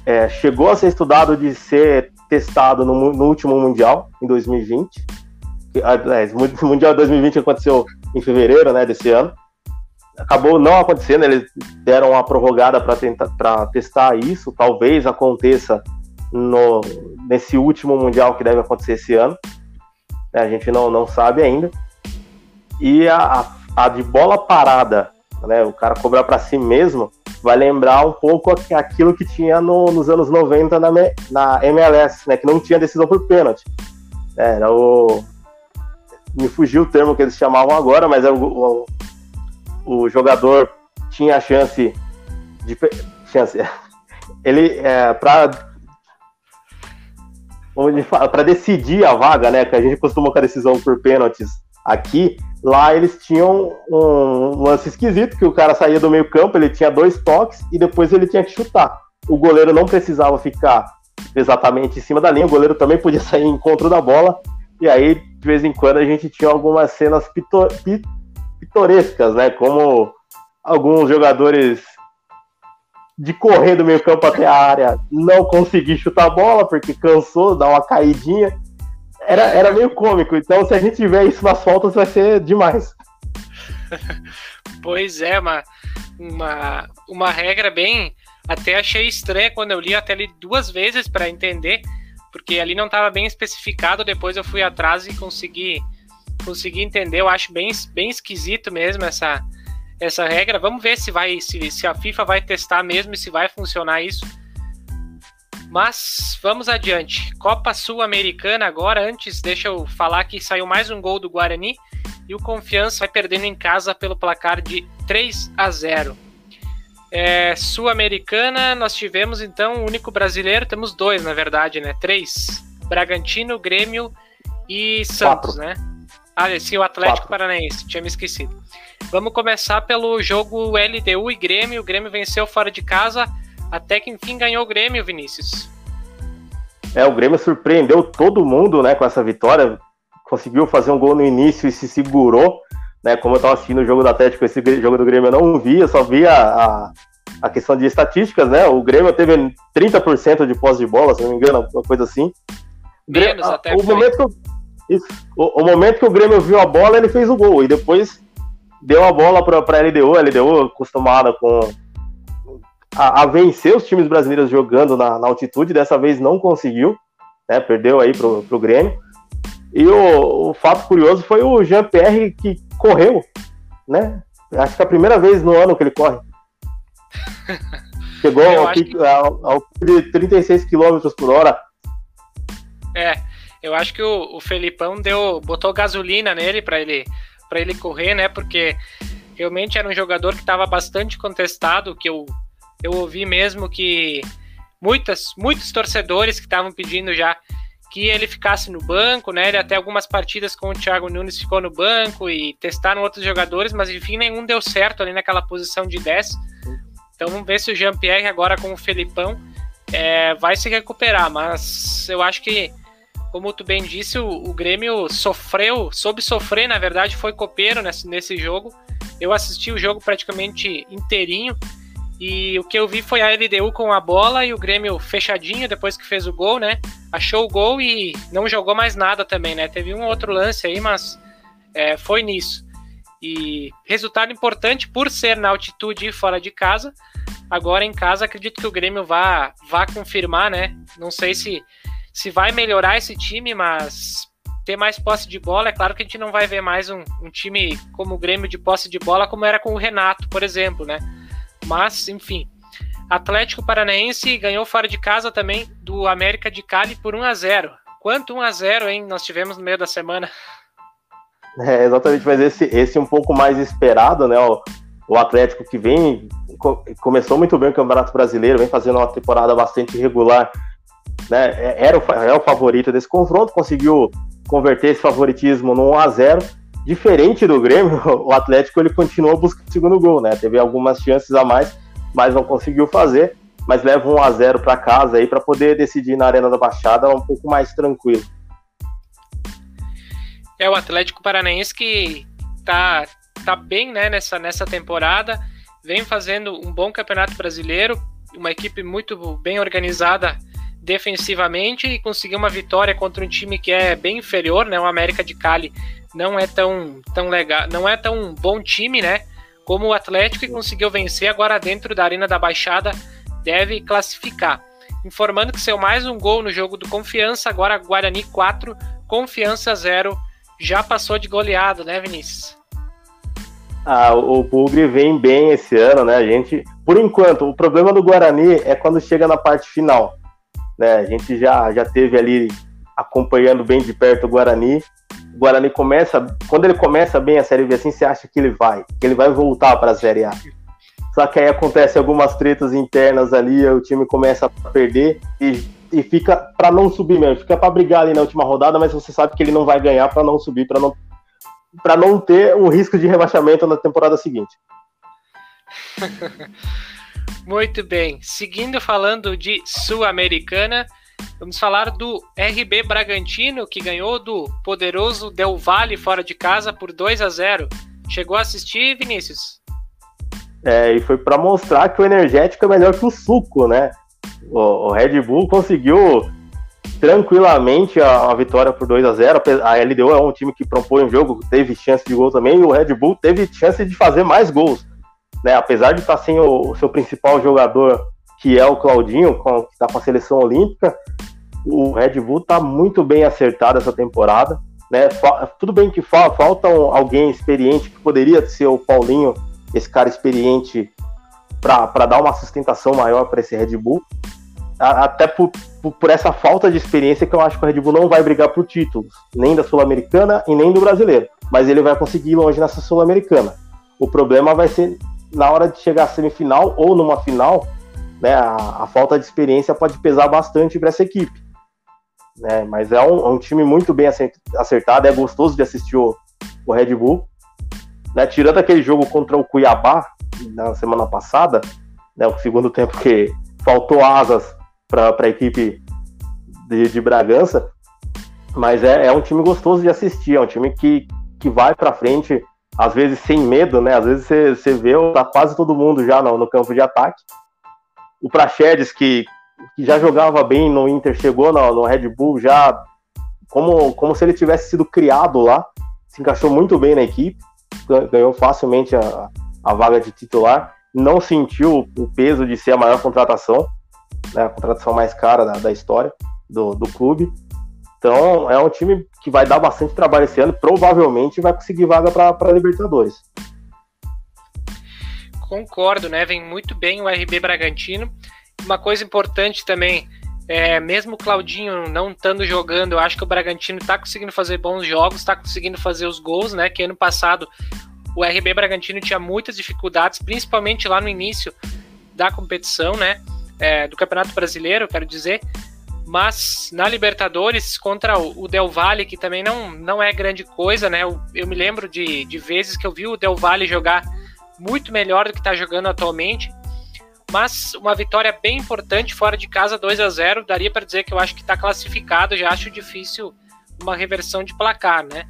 É, chegou a ser estudado de ser testado no, no último Mundial, em 2020. O Mundial 2020 aconteceu em fevereiro né, desse ano. Acabou não acontecendo, eles deram uma prorrogada para testar isso. Talvez aconteça no, nesse último Mundial que deve acontecer esse ano. É, a gente não, não sabe ainda. E a, a de bola parada, né, o cara cobrar para si mesmo, vai lembrar um pouco aquilo que tinha no, nos anos 90 na, na MLS, né? Que não tinha decisão por pênalti. É, era o. Me fugiu o termo que eles chamavam agora, mas era o, o, o jogador tinha a chance de. Chance. Ele, é, para para decidir a vaga, né? Que a gente costuma com a decisão por pênaltis aqui, Lá eles tinham um lance esquisito, que o cara saía do meio campo, ele tinha dois toques e depois ele tinha que chutar. O goleiro não precisava ficar exatamente em cima da linha, o goleiro também podia sair em encontro da bola, e aí de vez em quando a gente tinha algumas cenas pitor pitorescas, né? Como alguns jogadores de correr do meio campo até a área não conseguir chutar a bola porque cansou, dar uma caidinha era, era meio cômico. Então, se a gente tiver isso nas faltas, vai ser demais. pois é, uma, uma, uma regra bem. Até achei estranha quando eu li, até li duas vezes para entender, porque ali não estava bem especificado. Depois eu fui atrás e consegui, consegui entender. Eu acho bem, bem esquisito mesmo essa, essa regra. Vamos ver se vai se, se a FIFA vai testar mesmo e se vai funcionar isso. Mas vamos adiante. Copa Sul-Americana agora. Antes, deixa eu falar que saiu mais um gol do Guarani e o Confiança vai perdendo em casa pelo placar de 3 a 0. É, Sul-Americana, nós tivemos então o único brasileiro, temos dois na verdade, né? Três: Bragantino, Grêmio e Santos, Quatro. né? Ah, sim, o Atlético Quatro. Paranaense, tinha me esquecido. Vamos começar pelo jogo LDU e Grêmio. O Grêmio venceu fora de casa até que enfim ganhou o Grêmio, Vinícius. É, o Grêmio surpreendeu todo mundo, né, com essa vitória. Conseguiu fazer um gol no início e se segurou, né? Como eu estava assistindo o jogo do Atlético, esse jogo do Grêmio eu não vi, eu só vi a, a, a questão de estatísticas, né? O Grêmio teve 30% de posse de bola, se não me engano, uma coisa assim. Menos até. O momento, que, isso, o, o, momento que o Grêmio viu a bola, ele fez o gol. E depois deu a bola para a LDU. A LDU acostumada com, a, a, vencer os times brasileiros jogando na, na, altitude, dessa vez não conseguiu, né, perdeu aí pro, pro Grêmio. E o, o fato curioso foi o Jean-Pierre que correu, né? Acho que é a primeira vez no ano que ele corre. Chegou ao, que... ao, ao, de 36 km por hora. É, eu acho que o, o Felipão deu, botou gasolina nele para ele ele correr, né? Porque realmente era um jogador que estava bastante contestado, que eu eu ouvi mesmo que muitas, muitos torcedores que estavam pedindo já que ele ficasse no banco, né? Ele até algumas partidas com o Thiago Nunes ficou no banco e testaram outros jogadores, mas enfim, nenhum deu certo ali naquela posição de 10. Então vamos ver se o Jean-Pierre agora com o Felipão é, vai se recuperar, mas eu acho que, como tu bem disse, o, o Grêmio sofreu, soube sofrer, na verdade, foi copeiro nesse, nesse jogo. Eu assisti o jogo praticamente inteirinho e o que eu vi foi a LDU com a bola e o Grêmio fechadinho depois que fez o gol, né? Achou o gol e não jogou mais nada também, né? Teve um outro lance aí, mas é, foi nisso. E resultado importante por ser na altitude e fora de casa. Agora em casa, acredito que o Grêmio vá, vá confirmar, né? Não sei se, se vai melhorar esse time, mas ter mais posse de bola, é claro que a gente não vai ver mais um, um time como o Grêmio de posse de bola, como era com o Renato, por exemplo, né? Mas, enfim. Atlético Paranaense ganhou fora de casa também do América de Cali por 1 a 0 Quanto 1 a 0 hein? Nós tivemos no meio da semana. É, exatamente, mas esse, esse um pouco mais esperado, né? O, o Atlético que vem, começou muito bem o Campeonato Brasileiro, vem fazendo uma temporada bastante regular, né? É, era o, é o favorito desse confronto, conseguiu converter esse favoritismo no 1 a 0 Diferente do Grêmio, o Atlético ele continuou buscando o segundo gol, né? Teve algumas chances a mais, mas não conseguiu fazer. Mas leva 1 a 0 para casa aí para poder decidir na Arena da Baixada um pouco mais tranquilo. É o Atlético Paranaense que tá, tá bem né, nessa, nessa temporada, vem fazendo um bom campeonato brasileiro, uma equipe muito bem organizada defensivamente e conseguiu uma vitória contra um time que é bem inferior, né? O América de Cali não é tão, tão legal, não é tão bom time, né? Como o Atlético que conseguiu vencer agora dentro da Arena da Baixada deve classificar. Informando que seu mais um gol no jogo do Confiança, agora Guarani 4, Confiança 0. Já passou de goleado, né, Vinícius? Ah, o Bugre vem bem esse ano, né? A gente, por enquanto, o problema do Guarani é quando chega na parte final. Né? A gente já, já teve ali acompanhando bem de perto o Guarani o Guarani começa, quando ele começa bem a Série B assim, você acha que ele vai, que ele vai voltar para a Série A. Só que aí acontece algumas tretas internas ali, o time começa a perder e, e fica para não subir mesmo, fica para brigar ali na última rodada, mas você sabe que ele não vai ganhar para não subir, para não para não ter um risco de rebaixamento na temporada seguinte. Muito bem. Seguindo falando de Sul-Americana, Vamos falar do RB Bragantino, que ganhou do poderoso Del Valle fora de casa por 2 a 0. Chegou a assistir, Vinícius? É, e foi para mostrar que o energético é melhor que o suco, né? O, o, Red Bull conseguiu tranquilamente a, a, vitória por 2 a 0 A LDU é um time que propõe o jogo, teve chance de gol também, e o Red Bull teve chance de fazer mais gols. Né? Apesar de estar sem o, o seu principal jogador, que é o Claudinho, com, que está com a seleção olímpica, o Red Bull está muito bem acertado essa temporada. Né? Tudo bem que fa falta alguém experiente, que poderia ser o Paulinho, esse cara experiente, para dar uma sustentação maior para esse Red Bull. Até por, por, essa falta de experiência que eu acho que o Red Bull não vai brigar por títulos, nem da Sul-Americana e nem do brasileiro. Mas ele vai conseguir ir longe nessa Sul-Americana. O problema vai ser na hora de chegar à semifinal ou numa final, né, a, a falta de experiência pode pesar bastante para essa equipe. Né, mas é um, é um, time muito bem acertado, é gostoso de assistir o, o Red Bull. Né, tirando aquele jogo contra o Cuiabá na semana passada, né, o segundo tempo que faltou asas para a equipe de, de, Bragança, mas é, é, um time gostoso de assistir, é um time que, que vai para frente, às vezes sem medo, né? Às vezes você, você vê tá quase todo mundo já no, no campo de ataque. O Praxedes, que, que já jogava bem no Inter, chegou no, no Red Bull já como, como se ele tivesse sido criado lá, se encaixou muito bem na equipe, ganhou facilmente a, a vaga de titular, não sentiu o peso de ser a maior contratação, né, a contratação mais cara da, da história do, do clube. Então é um time que vai dar bastante trabalho esse ano, provavelmente vai conseguir vaga para Libertadores. Concordo, né? Vem muito bem o RB Bragantino. Uma coisa importante também, é, mesmo o Claudinho não estando jogando, eu acho que o Bragantino está conseguindo fazer bons jogos, está conseguindo fazer os gols, né? Que ano passado o RB Bragantino tinha muitas dificuldades, principalmente lá no início da competição, né? É, do Campeonato Brasileiro, quero dizer. Mas na Libertadores, contra o Del Valle, que também não, não é grande coisa, né? Eu, eu me lembro de, de vezes que eu vi o Del Valle jogar muito melhor do que está jogando atualmente. Mas uma vitória bem importante fora de casa, 2 a 0 daria para dizer que eu acho que está classificado. Já acho difícil uma reversão de placar, né?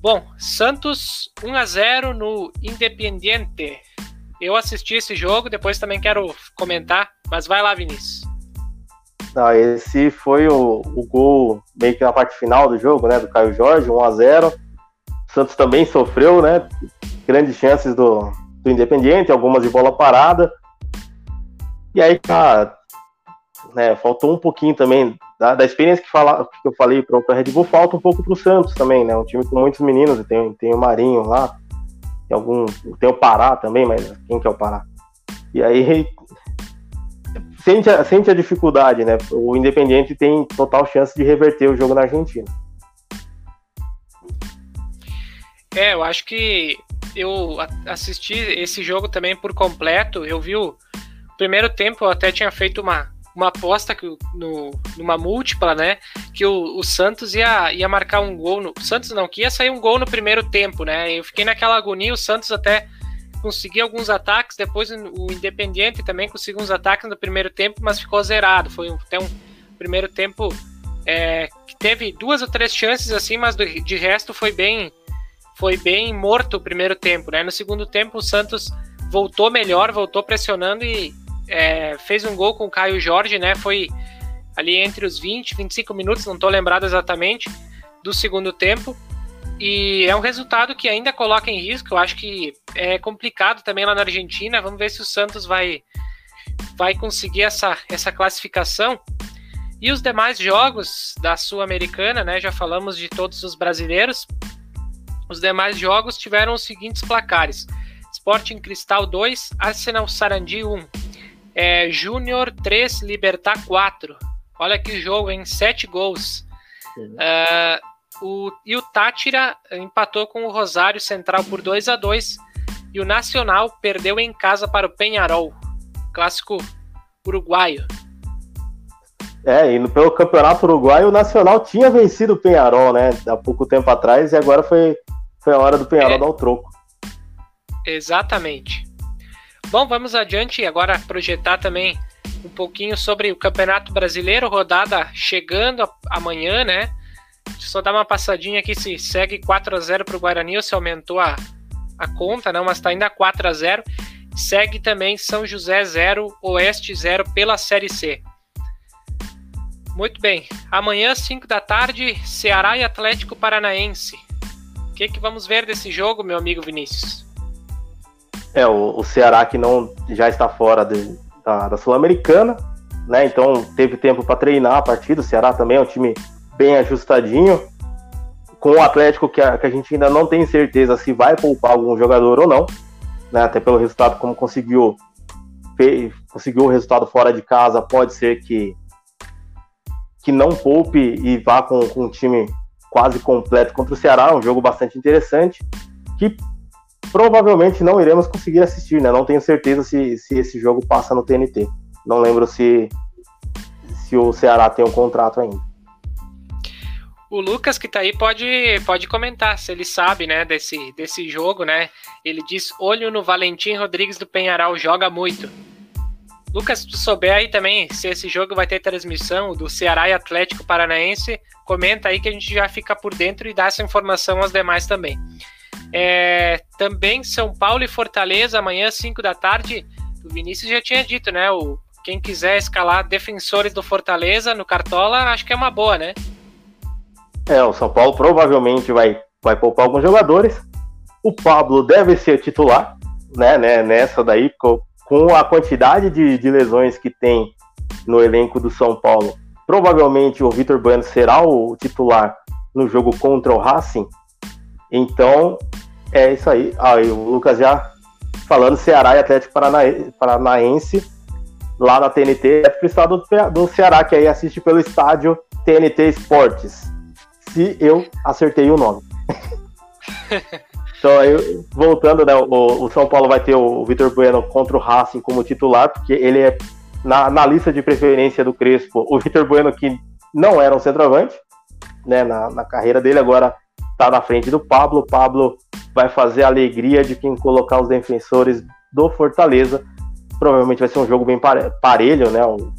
Bom, Santos 1 a 0 no Independiente. Eu assisti esse jogo, depois também quero comentar, mas vai lá, Vinícius. Ah, esse foi o, o gol meio que na parte final do jogo, né, do Caio Jorge, 1 a 0. Santos também sofreu, né, grandes chances do, do Independiente, algumas de bola parada. E aí, cara, né, faltou um pouquinho também da, da experiência que, fala, que eu falei para o Red Bull, falta um pouco para o Santos também, né? Um time com muitos meninos, tem, tem o Marinho lá, tem algum. Tem o Pará também, mas quem que é o Pará? E aí sente a, sente a dificuldade, né? O Independiente tem total chance de reverter o jogo na Argentina. É, eu acho que eu assisti esse jogo também por completo. Eu vi o primeiro tempo, eu até tinha feito uma, uma aposta que, no, numa múltipla, né? Que o, o, Santos ia, ia marcar um gol. No, Santos não, que ia sair um gol no primeiro tempo, né? Eu fiquei naquela agonia, o Santos até conseguiu alguns ataques, depois o Independiente também conseguiu uns ataques no primeiro tempo, mas ficou zerado. Foi até um primeiro tempo é, que teve duas ou três chances assim, mas de resto foi bem foi bem morto o primeiro tempo, né? No segundo tempo o Santos voltou melhor, voltou pressionando e é, fez um gol com o Caio Jorge, né? Foi ali entre os 20 25 minutos, não estou lembrado exatamente, do segundo tempo. E é um resultado que ainda coloca em risco. Eu acho que é complicado também lá na Argentina. Vamos ver se o Santos vai, vai conseguir essa, essa classificação. E os demais jogos da Sul-Americana, né? Já falamos de todos os brasileiros. Os demais jogos tiveram os seguintes placares: Sporting Cristal 2, Arsenal Sarandi 1, é, Júnior 3, Libertar 4. Olha que jogo, em 7 gols. Uh, o, e o Tátira empatou com o Rosário Central por 2 a 2 e o Nacional perdeu em casa para o Penharol, clássico uruguaio. É, e pelo Campeonato Uruguaio, o Nacional tinha vencido o Penharol, né, há pouco tempo atrás, e agora foi, foi a hora do Penharol é, dar o troco. Exatamente. Bom, vamos adiante agora projetar também um pouquinho sobre o Campeonato Brasileiro, rodada chegando amanhã, né? Só dar uma passadinha aqui se segue 4 a 0 para o Guarani ou se aumentou a, a conta, não, mas está ainda 4 a 0 Segue também São José 0, Oeste 0 pela Série C. Muito bem. Amanhã, 5 da tarde, Ceará e Atlético Paranaense. O que, que vamos ver desse jogo, meu amigo Vinícius? É, o, o Ceará que não já está fora de, da, da Sul-Americana, né? Então teve tempo para treinar a partida. O Ceará também é um time bem ajustadinho. Com o Atlético, que a, que a gente ainda não tem certeza se vai poupar algum jogador ou não, né? Até pelo resultado, como conseguiu, fez, conseguiu o resultado fora de casa, pode ser que, que não poupe e vá com, com um time quase completo contra o Ceará. Um jogo bastante interessante. Que provavelmente não iremos conseguir assistir, né? Não tenho certeza se, se esse jogo passa no TNT. Não lembro se, se o Ceará tem um contrato ainda. O Lucas que tá aí pode, pode comentar se ele sabe, né, desse, desse jogo, né? Ele diz: olho no Valentim Rodrigues do Penharal, joga muito. Lucas, se tu souber aí também se esse jogo vai ter transmissão do Ceará e Atlético Paranaense, comenta aí que a gente já fica por dentro e dá essa informação aos demais também. É, também São Paulo e Fortaleza, amanhã, 5 da tarde. O Vinícius já tinha dito, né? O, quem quiser escalar defensores do Fortaleza no Cartola, acho que é uma boa, né? É, o São Paulo provavelmente vai, vai poupar alguns jogadores. O Pablo deve ser titular, né, né nessa daí, com, com a quantidade de, de lesões que tem no elenco do São Paulo. Provavelmente o Vitor Bueno será o titular no jogo contra o Racing. Então, é isso aí. Aí o Lucas já falando Ceará e Atlético Paranaense lá na TNT, é pro estado do Ceará, que aí assiste pelo estádio TNT Esportes se eu acertei o nome. então, aí, voltando, né, o, o, São Paulo vai ter o Vitor Bueno contra o Racing como titular, porque ele é, na, na lista de preferência do Crespo, o Vitor Bueno que não era um centroavante, né, na, na carreira dele, agora está na frente do Pablo. Pablo vai fazer a alegria de quem colocar os defensores do Fortaleza. Provavelmente vai ser um jogo bem parelho, né? O,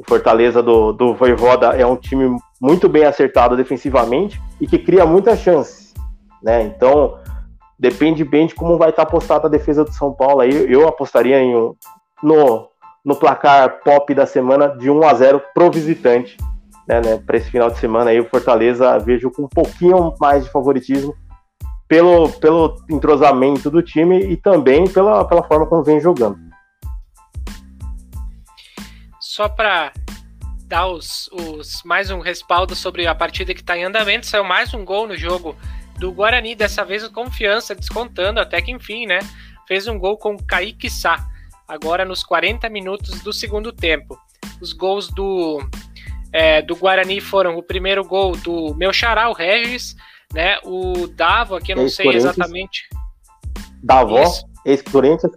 o Fortaleza do, do Voivoda é um time muito bem acertado defensivamente e que cria muitas chances, né? Então, depende bem de como vai estar postada a defesa do São Paulo. Aí eu apostaria em um, no, no placar pop da semana de 1 a 0 pro visitante, né, né para esse final de semana aí o Fortaleza vejo com um pouquinho mais de favoritismo pelo, pelo entrosamento do time e também pela, pela forma como vem jogando. Só para dar os, os, mais um respaldo sobre a partida que está em andamento. Saiu mais um gol no jogo do Guarani, dessa vez o Confiança, descontando até que enfim, né? Fez um gol com Kaique Sá, agora nos 40 minutos do segundo tempo. Os gols do, é, do Guarani foram o primeiro gol do meu xará, o Regis, né? O Davo, aqui eu não sei exatamente. Davó, ex-Corinthians.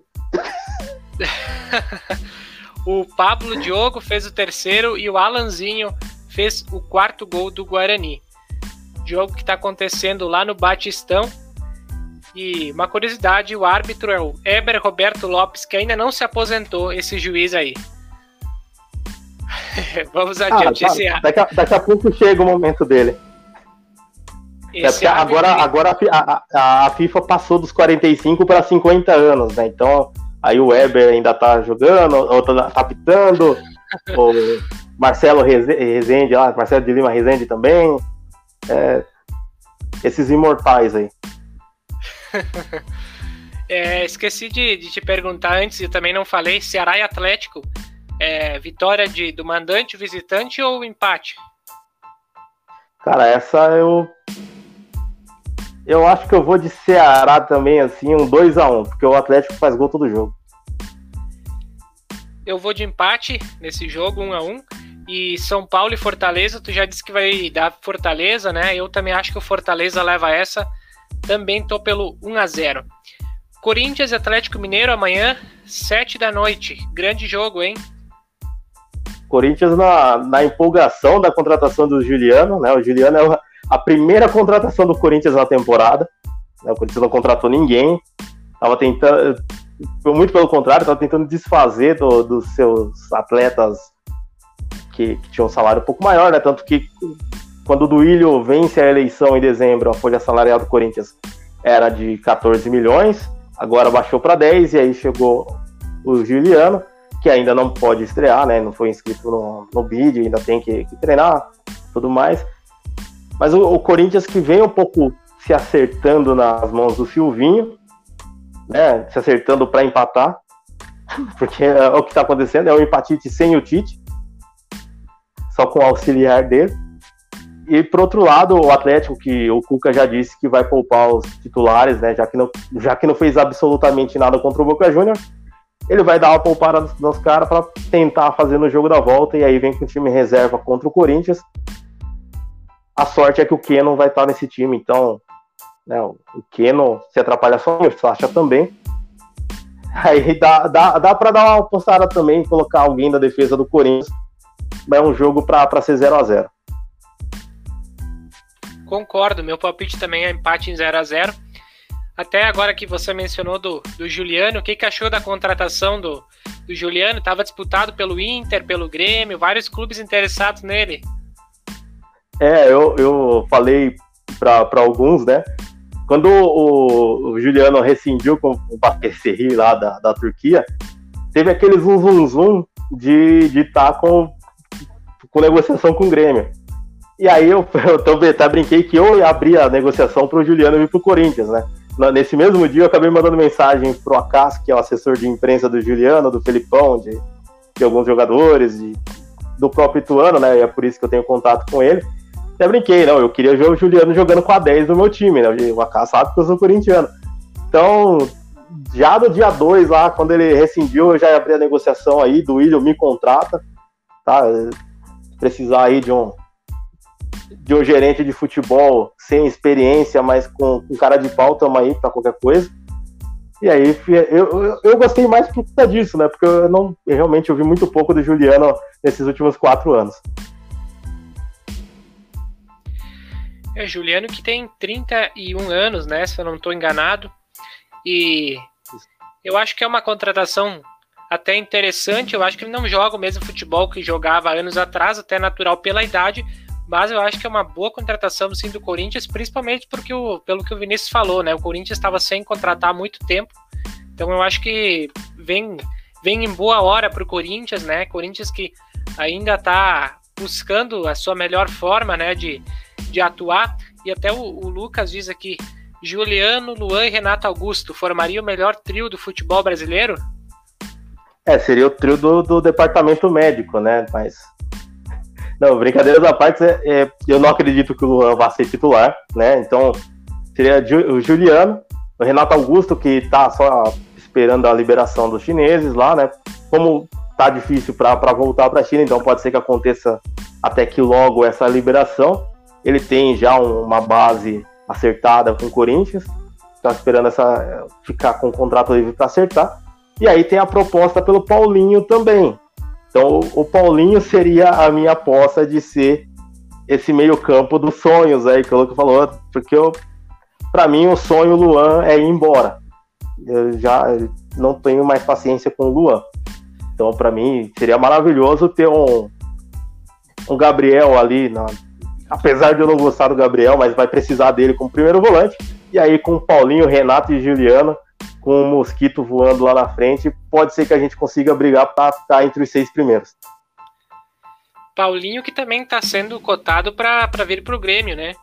O Pablo Diogo fez o terceiro e o Alanzinho fez o quarto gol do Guarani. Jogo que está acontecendo lá no Batistão. E uma curiosidade, o árbitro é o Eber Roberto Lopes, que ainda não se aposentou, esse juiz aí. Vamos ah, adiante. Ah, tá. daqui, a, daqui, a, pouco chega o momento dele. É agora, agora a, a, a, FIFA passou dos 45 para 50 anos, né? Então Aí o Weber ainda tá jogando, ou tá apitando. o Marcelo Rezende lá, Marcelo de Lima Rezende também. É, esses imortais aí. é, esqueci de, de, te perguntar antes, eu também não falei, Ceará e Atlético, é, vitória de, do mandante, visitante ou empate? Cara, essa eu eu acho que eu vou de Ceará também, assim, um 2 a 1 porque o Atlético faz gol todo jogo. Eu vou de empate nesse jogo, 1 a 1 E São Paulo e Fortaleza, tu já disse que vai dar Fortaleza, né? Eu também acho que o Fortaleza leva essa. Também tô pelo 1 a 0 Corinthians e Atlético Mineiro amanhã, 7 da noite. Grande jogo, hein? Corinthians na, na empolgação da contratação do Juliano, né? O Juliano é a primeira contratação do Corinthians na temporada. Né? O Corinthians não contratou ninguém. Tava tentando. Muito pelo contrário, estava tentando desfazer do, dos seus atletas que, que, tinham um salário um pouco maior, né? Tanto que quando o Duílio vence a eleição em dezembro, a folha salarial do Corinthians era de 14 milhões, agora baixou para 10 e aí chegou o Juliano, que ainda não pode estrear, né? Não foi inscrito no, no bid, ainda tem que, que treinar, tudo mais. Mas o, o, Corinthians que vem um pouco se acertando nas mãos do Silvinho, né? Se acertando para empatar, porque é o que está acontecendo é o empatite sem o Tite, só com o auxiliar dele. E por outro lado, o Atlético, que o Cuca já disse que vai poupar os titulares, né? Já que não, já que não fez absolutamente nada contra o Boca Juniors, ele vai dar uma poupada nos, nos caras para tentar fazer no jogo da volta. E aí vem com o time reserva contra o Corinthians. A sorte é que o Keno vai estar nesse time, então né, o Keno se atrapalha só, o Sacha também. Aí dá, dá, dá para dar uma postada também, colocar alguém da defesa do Corinthians. É um jogo para ser 0 a 0 Concordo, meu palpite também é empate em 0 a 0 Até agora que você mencionou do, do Juliano, o que, que achou da contratação do, do Juliano? Estava disputado pelo Inter, pelo Grêmio, vários clubes interessados nele. É, eu, eu falei para alguns, né? Quando o, o, Juliano rescindiu com o Bakesserri lá da, da Turquia, teve aquele zum zum zum de estar tá com, com negociação com o Grêmio. E aí eu, eu também até brinquei que eu ia abrir a negociação para o Juliano vir para o Corinthians, né? Nesse mesmo dia eu acabei mandando mensagem pro Acas, que é o assessor de imprensa do Juliano, do Felipão, de, de alguns jogadores, de, do próprio Ituano, né? E é por isso que eu tenho contato com ele. Até brinquei, não, eu queria ver o Juliano jogando com a 10 do meu time, né? O Acas sabe que eu sou corintiano. Então, já no dia 2 lá, quando ele rescindiu, eu já abri a negociação aí do William me contrata, tá? Precisar aí de um de um gerente de futebol sem experiência, mas com, com cara de pau, tamo aí pra qualquer coisa. E aí, eu, eu, eu, gostei mais por conta disso, né? Porque eu não eu realmente ouvi muito pouco do Juliano nesses últimos quatro anos. É, Juliano que tem 31 anos, né? Se eu não estou enganado. E eu acho que é uma contratação até interessante. Eu acho que ele não joga o mesmo futebol que jogava anos atrás, até natural pela idade mas eu acho que é uma boa contratação sim do Corinthians, principalmente porque o, pelo que o Vinícius falou, né? O Corinthians estava sem contratar há muito tempo. Então eu acho que vem, vem em boa hora para o Corinthians, né? Corinthians que ainda está buscando a sua melhor forma, né, de, de atuar. E até o, o Lucas diz aqui, Juliano, Luan e Renato Augusto formariam o melhor trio do futebol brasileiro? É, seria o trio do, do departamento médico, né? Mas não, brincadeiras à parte, é, é, eu não acredito que o Luan vá ser titular, né? Então, seria o Juliano, o Renato Augusto, que tá só esperando a liberação dos chineses lá, né? Como tá difícil para voltar para a China, então pode ser que aconteça até que logo essa liberação. Ele tem já uma base acertada com o Corinthians, tá esperando essa ficar com o contrato livre para acertar. E aí tem a proposta pelo Paulinho também, então, o Paulinho seria a minha aposta de ser esse meio-campo dos sonhos aí que o Lucas falou, porque para mim o sonho Luan é ir embora. Eu já não tenho mais paciência com o Luan. Então, para mim, seria maravilhoso ter um, um Gabriel ali, na, apesar de eu não gostar do Gabriel, mas vai precisar dele como primeiro volante. E aí, com Paulinho, Renato e Juliano, com o mosquito voando lá na frente, pode ser que a gente consiga brigar para ficar entre os seis primeiros. Paulinho que também está sendo cotado para vir para o Grêmio, né?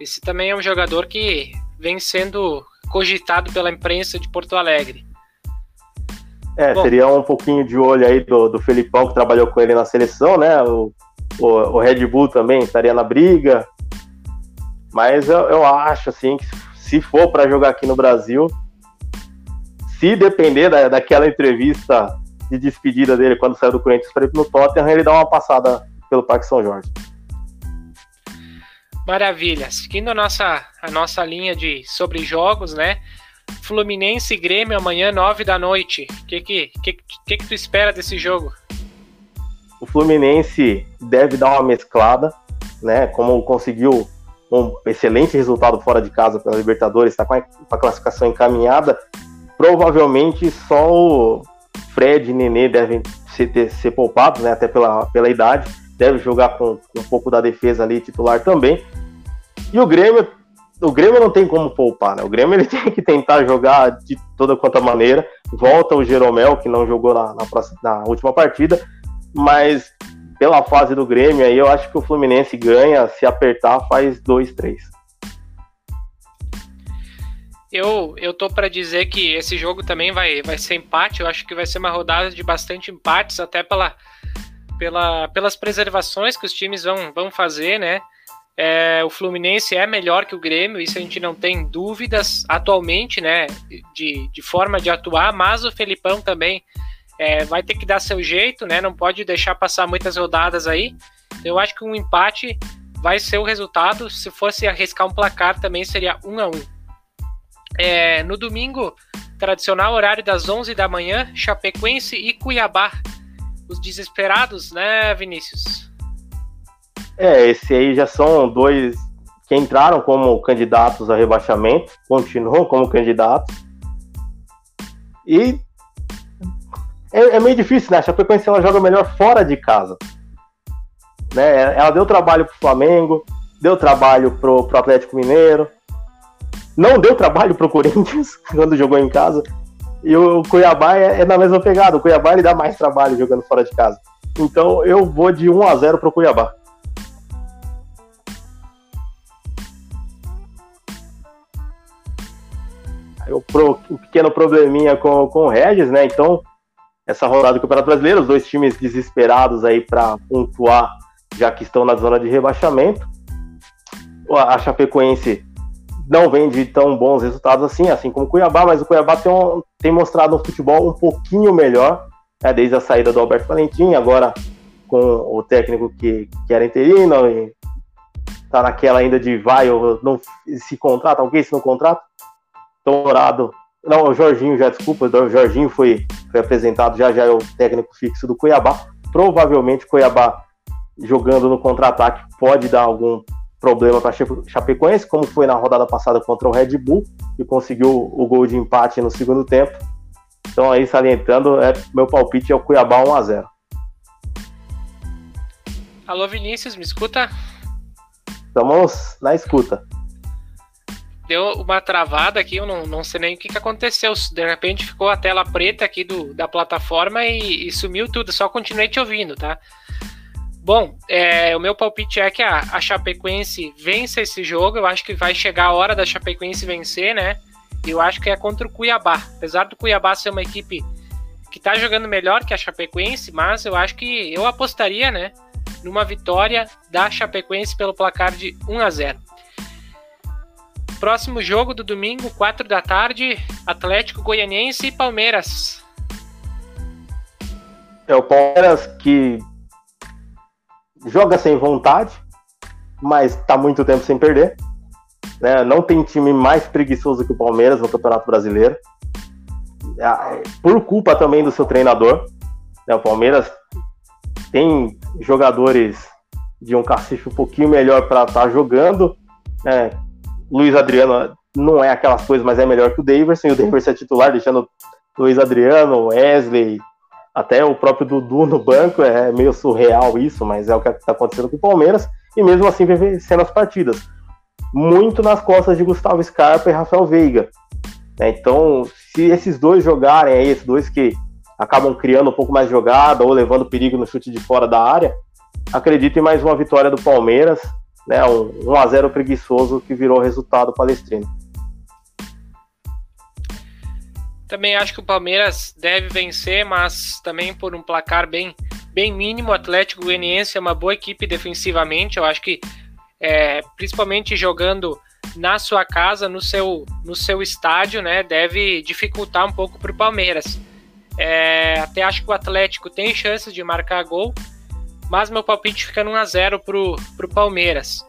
Esse também é um jogador que vem sendo cogitado pela imprensa de Porto Alegre. É, Bom, seria um pouquinho de olho aí do, do Felipão que trabalhou com ele na seleção, né? O, o, o Red Bull também estaria na briga. Mas eu, eu acho assim que se for para jogar aqui no Brasil, se depender da, daquela entrevista de despedida dele quando saiu do Corinthians para ir no Tottenham, ele dá uma passada pelo Parque São Jorge. Maravilha. Seguindo a nossa, a nossa linha de sobre jogos, né? Fluminense e Grêmio amanhã, 9 da noite. O que que, que, que, que tu espera desse jogo? O Fluminense deve dar uma mesclada, né? Como conseguiu um excelente resultado fora de casa pela Libertadores, está com a classificação encaminhada provavelmente só o Fred e Nenê devem ser, ter, ser poupados, né, até pela, pela idade. Deve jogar com, com, um pouco da defesa ali titular também. E o Grêmio o Grêmio não tem como poupar, né? O Grêmio ele tem que tentar jogar de toda quanta maneira. Volta o Jeromel, que não jogou na, na, na última partida, mas pela fase do Grêmio aí, eu acho que o Fluminense ganha, se apertar, faz 2-3. Eu, eu tô para dizer que esse jogo também vai, vai ser empate. Eu acho que vai ser uma rodada de bastante empates, até pela, pela, pelas preservações que os times vão, vão fazer, né? É, o Fluminense é melhor que o Grêmio, isso a gente não tem dúvidas atualmente, né? De, de forma de atuar, mas o Felipão também é, vai ter que dar seu jeito, né? Não pode deixar passar muitas rodadas aí. Eu acho que um empate vai ser o resultado. Se fosse arriscar um placar, também seria um a um. É, no domingo, tradicional horário das 11 da manhã, Chapecoense e Cuiabá. Os desesperados, né, Vinícius? É, esse aí já são dois que entraram como candidatos a rebaixamento, continuam como candidatos. E é, é meio difícil, né? A Chapecoense ela joga melhor fora de casa. Né? Ela deu trabalho pro Flamengo, deu trabalho pro, pro Atlético Mineiro, não deu trabalho pro Corinthians quando jogou em casa. E o Cuiabá é, é, na mesma pegada. O Cuiabá ele dá mais trabalho jogando fora de casa. Então eu vou de 1 a 0 pro Cuiabá. O, pro, o pequeno probleminha com, com o Regis, né? Então, essa rodada do Campeonato Brasileiro, os dois times desesperados aí para pontuar, já que estão na zona de rebaixamento. A Chapecoense não vem de tão bons resultados assim, assim como o Cuiabá, mas o Cuiabá tem, um, tem mostrado um futebol um pouquinho melhor, né, desde a saída do Alberto Valentim, agora com o técnico que, que era interino, e tá naquela ainda de vai ou não se contrata, alguém se não contrata. Dourado, não, o Jorginho já, desculpa, o Jorginho foi, foi apresentado, já já é o técnico fixo do Cuiabá. Provavelmente o Cuiabá jogando no contra-ataque pode dar algum problema para Chapecoense, como foi na rodada passada contra o Red Bull, e conseguiu o gol de empate no segundo tempo. Então aí salientando, é, meu palpite é o Cuiabá 1 a 0. Alô Vinícius, me escuta? Estamos na escuta. Deu uma travada aqui, eu não, não sei nem o que, que aconteceu. De repente ficou a tela preta aqui do, da plataforma e, e sumiu tudo. Só continuei te ouvindo, tá? Bom, é, o meu palpite é que a, a Chapecoense vença esse jogo. Eu acho que vai chegar a hora da Chapecoense vencer, né? Eu acho que é contra o Cuiabá. Apesar do Cuiabá ser uma equipe que tá jogando melhor que a Chapecoense, mas eu acho que eu apostaria, né? Numa vitória da Chapecoense pelo placar de 1 a 0. Próximo jogo do domingo, 4 da tarde, Atlético Goianiense e Palmeiras. É o Palmeiras que joga sem vontade, mas está muito tempo sem perder. Né? Não tem time mais preguiçoso que o Palmeiras no Campeonato Brasileiro. É, por culpa também do seu treinador. Né? O Palmeiras tem jogadores de um cacife um pouquinho melhor para estar tá jogando. Né? Luiz Adriano não é aquelas coisas, mas é melhor que o Daverson. E o Daverson é titular, deixando Luiz Adriano, Wesley, até o próprio Dudu no banco, é meio surreal isso, mas é o que está acontecendo com o Palmeiras, e mesmo assim vencendo as partidas. Muito nas costas de Gustavo Scarpa e Rafael Veiga. Né? Então, se esses dois jogarem aí, esses dois que acabam criando um pouco mais de jogada ou levando perigo no chute de fora da área, acredito em mais uma vitória do Palmeiras, né? um 1x0 preguiçoso que virou resultado palestrino. Também acho que o Palmeiras deve vencer, mas também por um placar bem, bem mínimo. O Atlético Goianiense é uma boa equipe defensivamente. Eu acho que, é, principalmente jogando na sua casa, no seu, no seu estádio, né, deve dificultar um pouco para o Palmeiras. É, até acho que o Atlético tem chances de marcar gol, mas meu palpite fica no 1x0 para o Palmeiras.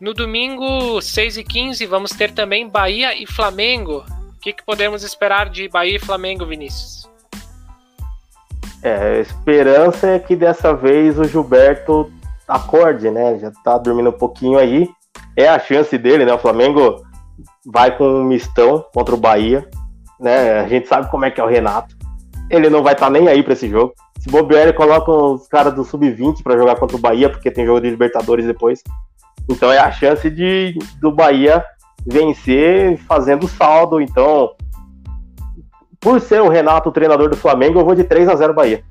No domingo, 6h15, vamos ter também Bahia e Flamengo. O que, que podemos esperar de Bahia e Flamengo, Vinícius? É, a esperança é que dessa vez o Gilberto acorde, né? Já tá dormindo um pouquinho aí. É a chance dele, né? O Flamengo vai com um mistão contra o Bahia, né? A gente sabe como é que é o Renato. Ele não vai estar tá nem aí para esse jogo. Se bobear, ele coloca os caras do sub-20 para jogar contra o Bahia, porque tem jogo de Libertadores depois. Então é a chance de do Bahia vencer fazendo saldo. Então, por ser o Renato o treinador do Flamengo, eu vou de 3 a 0 Bahia.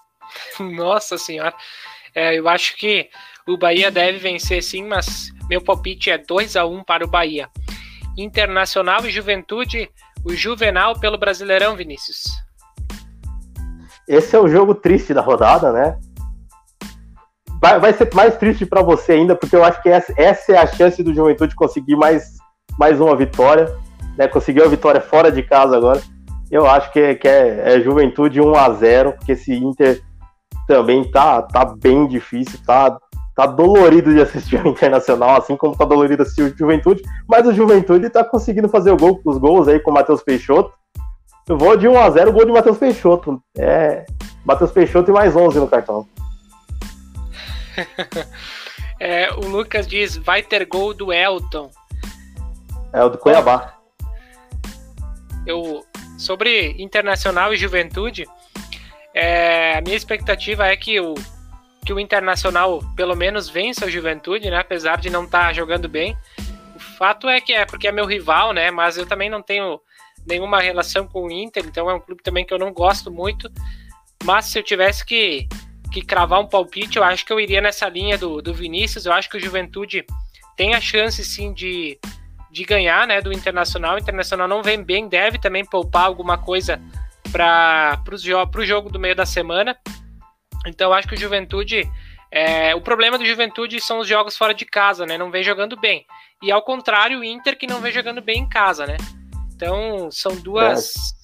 Nossa senhora. É, eu acho que o Bahia deve vencer sim, mas meu palpite é 2 a 1 para o Bahia. Internacional e Juventude, o Juvenal pelo Brasileirão, Vinícius. Esse é o jogo triste da rodada, né? Vai, vai ser mais triste para você ainda, porque eu acho que essa, essa, é a chance do Juventude conseguir mais, mais uma vitória, né? Conseguiu a vitória fora de casa agora. Eu acho que, que é, é Juventude 1 a 0 porque esse Inter também tá, tá bem difícil, tá, tá dolorido de assistir o Internacional, assim como tá dolorido assistir o Juventude, mas o Juventude tá conseguindo fazer o gol, os gols aí com o Matheus Peixoto. Eu vou de 1x0 gol de Matheus Peixoto. É, Matheus Peixoto e mais 11 no cartão. é, o Lucas diz, vai ter gol do Elton. É o do Cuiabá. Eu, sobre Internacional e Juventude, é, a minha expectativa é que o, que o Internacional pelo menos vença o Juventude, né? Apesar de não estar tá jogando bem. O fato é que é porque é meu rival, né? Mas eu também não tenho nenhuma relação com o Inter, então é um clube também que eu não gosto muito. Mas se eu tivesse que, que cravar um palpite, eu acho que eu iria nessa linha do, do Vinícius. Eu acho que o Juventude tem a chance sim de, de ganhar né, do Internacional. O Internacional não vem bem, deve também poupar alguma coisa para o jogo do meio da semana. Então acho que o Juventude. É, o problema do Juventude são os jogos fora de casa, né? Não vem jogando bem. E ao contrário, o Inter que não vem jogando bem em casa, né? Então são duas. É.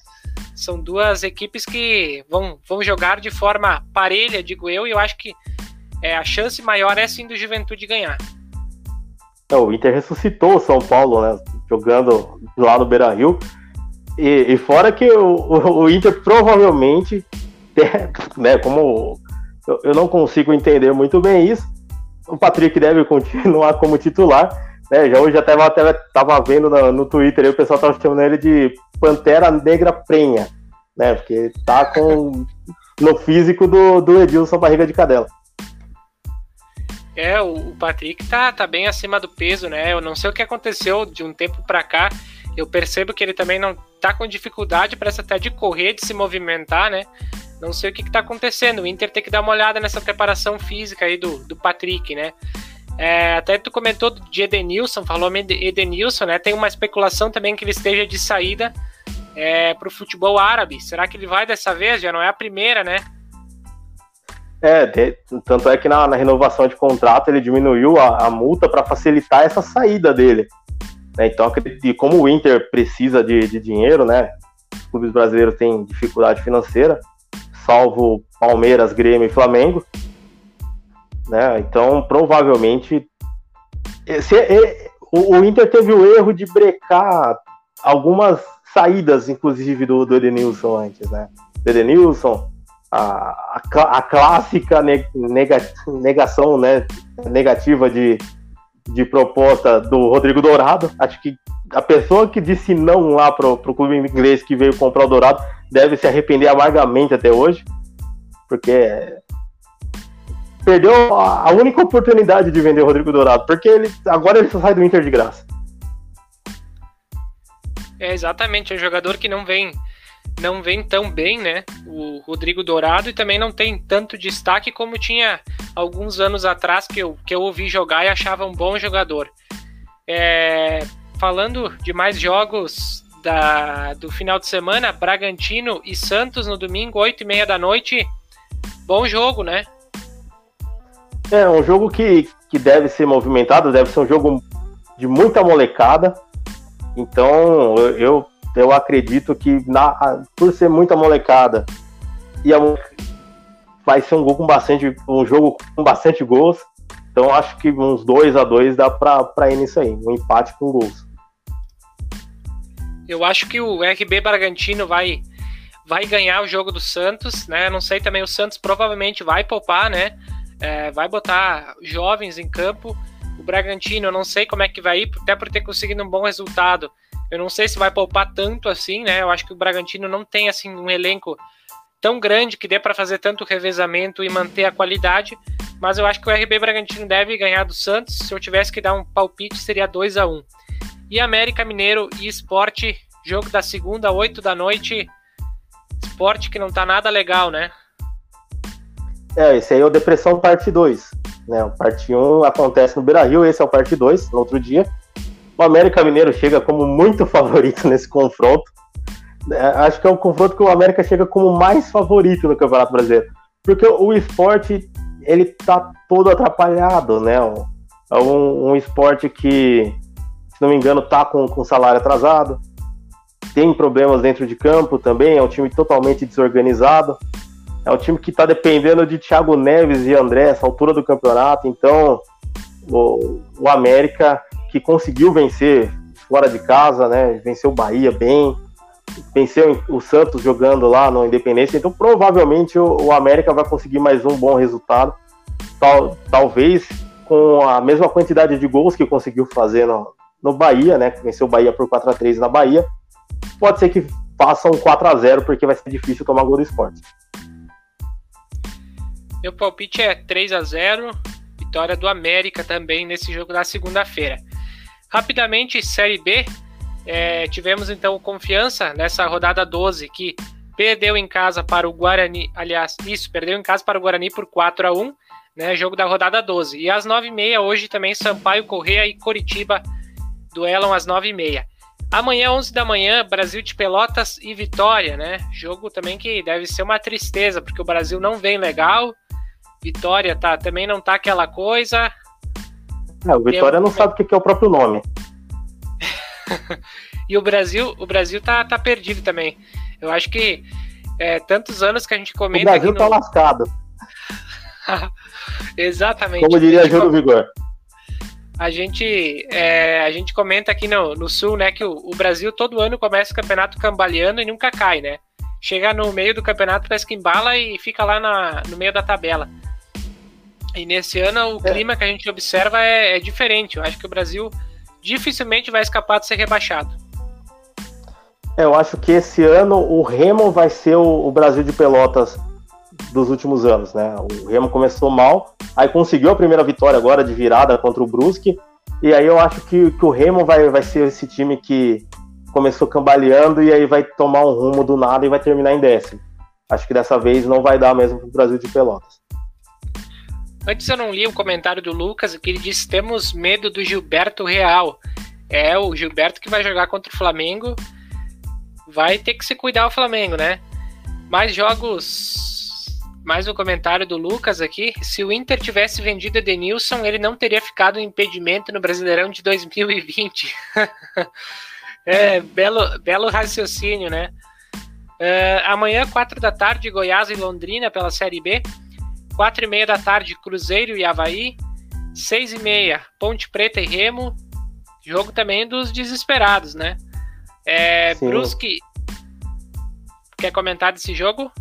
São duas equipes que vão, vão jogar de forma parelha, digo eu, e eu acho que é, a chance maior é sim do Juventude ganhar. É, o Inter ressuscitou o São Paulo, né? Jogando lá no Beira Rio. E, e fora que o, o, o, Inter provavelmente, né, como eu, eu, não consigo entender muito bem isso, o Patrick deve continuar como titular. Né, já hoje já tava, até tava vendo no, no Twitter aí, o pessoal tava chamando ele de Pantera Negra Prenha, né? Porque tá com no físico do, do Edilson Barriga de Cadela. É, o Patrick tá, tá bem acima do peso, né? Eu não sei o que aconteceu de um tempo para cá. Eu percebo que ele também não tá com dificuldade, parece até de correr, de se movimentar, né? Não sei o que, que tá acontecendo. O Inter tem que dar uma olhada nessa preparação física aí do, do Patrick, né? É, até tu comentou de Edenilson, falou Edenilson, né? Tem uma especulação também que ele esteja de saída é, para o futebol árabe. Será que ele vai dessa vez? Já não é a primeira, né? É, de, tanto é que na, na, renovação de contrato ele diminuiu a, a multa para facilitar essa saída dele. Né? Então, e como o Inter precisa de, de dinheiro, né? Os clubes brasileiros têm dificuldade financeira, salvo Palmeiras, Grêmio e Flamengo. Né? Então, provavelmente. Esse, o, o, Inter teve o erro de brecar algumas saídas, inclusive, do, do Edenilson antes, né? Do Edenilson, a, a, a clássica nega, negação né, negativa de, de proposta do Rodrigo Dourado. Acho que a pessoa que disse não lá pro, pro clube inglês que veio comprar o Dourado deve se arrepender amargamente até hoje, porque perdeu a única oportunidade de vender o Rodrigo Dourado, porque ele agora ele só sai do Inter de graça. É exatamente, é um jogador que não vem não vem tão bem, né? O Rodrigo Dourado e também não tem tanto destaque como tinha alguns anos atrás que eu, que eu ouvi jogar e achava um bom jogador. É, falando de mais jogos da, do final de semana, Bragantino e Santos no domingo, 8 e meia da noite. Bom jogo, né? É um jogo que, que deve ser movimentado, deve ser um jogo de muita molecada. Então eu, eu acredito que na, por ser muita molecada e a, vai ser um gol com bastante um jogo com bastante gols. Então acho que uns 2 a 2 dá para ir nisso aí, um empate com gols. Eu acho que o RB Bragantino vai vai ganhar o jogo do Santos, né? Não sei também o Santos provavelmente vai poupar, né? É, vai botar jovens em campo. O Bragantino, eu não sei como é que vai ir, até por ter conseguido um bom resultado eu não sei se vai poupar tanto assim, né? Eu acho que o Bragantino não tem assim um elenco tão grande que dê para fazer tanto revezamento e manter a qualidade, mas eu acho que o RB Bragantino deve ganhar do Santos. Se eu tivesse que dar um palpite, seria 2 a 1 E América Mineiro e Esporte, jogo da segunda, 8 da noite. Esporte que não tá nada legal, né? É, esse aí é o Depressão Parte 2. Né? O parte 1 acontece no Beira Rio, esse é o parte 2, no outro dia. O América Mineiro chega como muito favorito nesse confronto. É, acho que é um confronto que o América chega como mais favorito no Campeonato Brasileiro. Porque o esporte, ele tá todo atrapalhado, né? É um, um esporte que, se não me engano, tá com, com salário atrasado. Tem problemas dentro de campo também, é um time totalmente desorganizado. É um time que está dependendo de Thiago Neves e André, essa altura do campeonato. Então, o, o América, que conseguiu vencer fora de casa, né? Venceu o Bahia bem, venceu o Santos jogando lá no Independência. Então, provavelmente, o, o América vai conseguir mais um bom resultado. Tal, talvez com a mesma quantidade de gols que conseguiu fazer no, no Bahia, né? Que venceu o Bahia por 4 a 3 na Bahia. Pode ser que faça um 4 a 0 porque vai ser difícil tomar gol do esporte. Meu palpite é 3 a 0 vitória do América também nesse jogo da segunda-feira. Rapidamente, Série B, é, tivemos então confiança nessa rodada 12 que perdeu em casa para o Guarani, aliás, isso, perdeu em casa para o Guarani por 4 a 1 né, jogo da rodada 12. E às 9h30 hoje também Sampaio, Correia e Coritiba duelam às 9h30. Amanhã, 11 da manhã, Brasil de Pelotas e Vitória, né? Jogo também que deve ser uma tristeza, porque o Brasil não vem legal. Vitória tá, também não tá aquela coisa. É, o Vitória Tem... não sabe o que é o próprio nome. e o Brasil, o Brasil tá, tá perdido também. Eu acho que é, tantos anos que a gente comenta. O Brasil no... tá lascado. Exatamente. Como diria Júlio Vigor. A gente, é, a gente comenta aqui no, no Sul, né, que o, o, Brasil todo ano começa o campeonato cambaleando e nunca cai, né? Chega no meio do campeonato, parece que embala e fica lá na, no meio da tabela. E nesse ano o é. clima que a gente observa é, é, diferente. Eu acho que o Brasil dificilmente vai escapar de ser rebaixado. É, eu acho que esse ano o Remo vai ser o, o Brasil de Pelotas dos últimos anos, né? O Remo começou mal, aí conseguiu a primeira vitória agora de virada contra o Brusque, e aí eu acho que, que o Remo vai, vai ser esse time que começou cambaleando e aí vai tomar um rumo do nada e vai terminar em décimo. Acho que dessa vez não vai dar mesmo pro Brasil de Pelotas. Antes eu não li o comentário do Lucas que ele disse: temos medo do Gilberto Real. É o Gilberto que vai jogar contra o Flamengo. Vai ter que se cuidar o Flamengo, né? Mais jogos. Mais um comentário do Lucas aqui. Se o Inter tivesse vendido Edenilson, ele não teria ficado em impedimento no Brasileirão de 2020. é, belo, belo raciocínio, né? Uh, amanhã, 4 da tarde, Goiás e Londrina pela Série B. Quatro e meia da tarde, Cruzeiro e Havaí. Seis e meia, Ponte Preta e Remo. Jogo também dos desesperados, né? É, Brusque. Quer comentar desse jogo?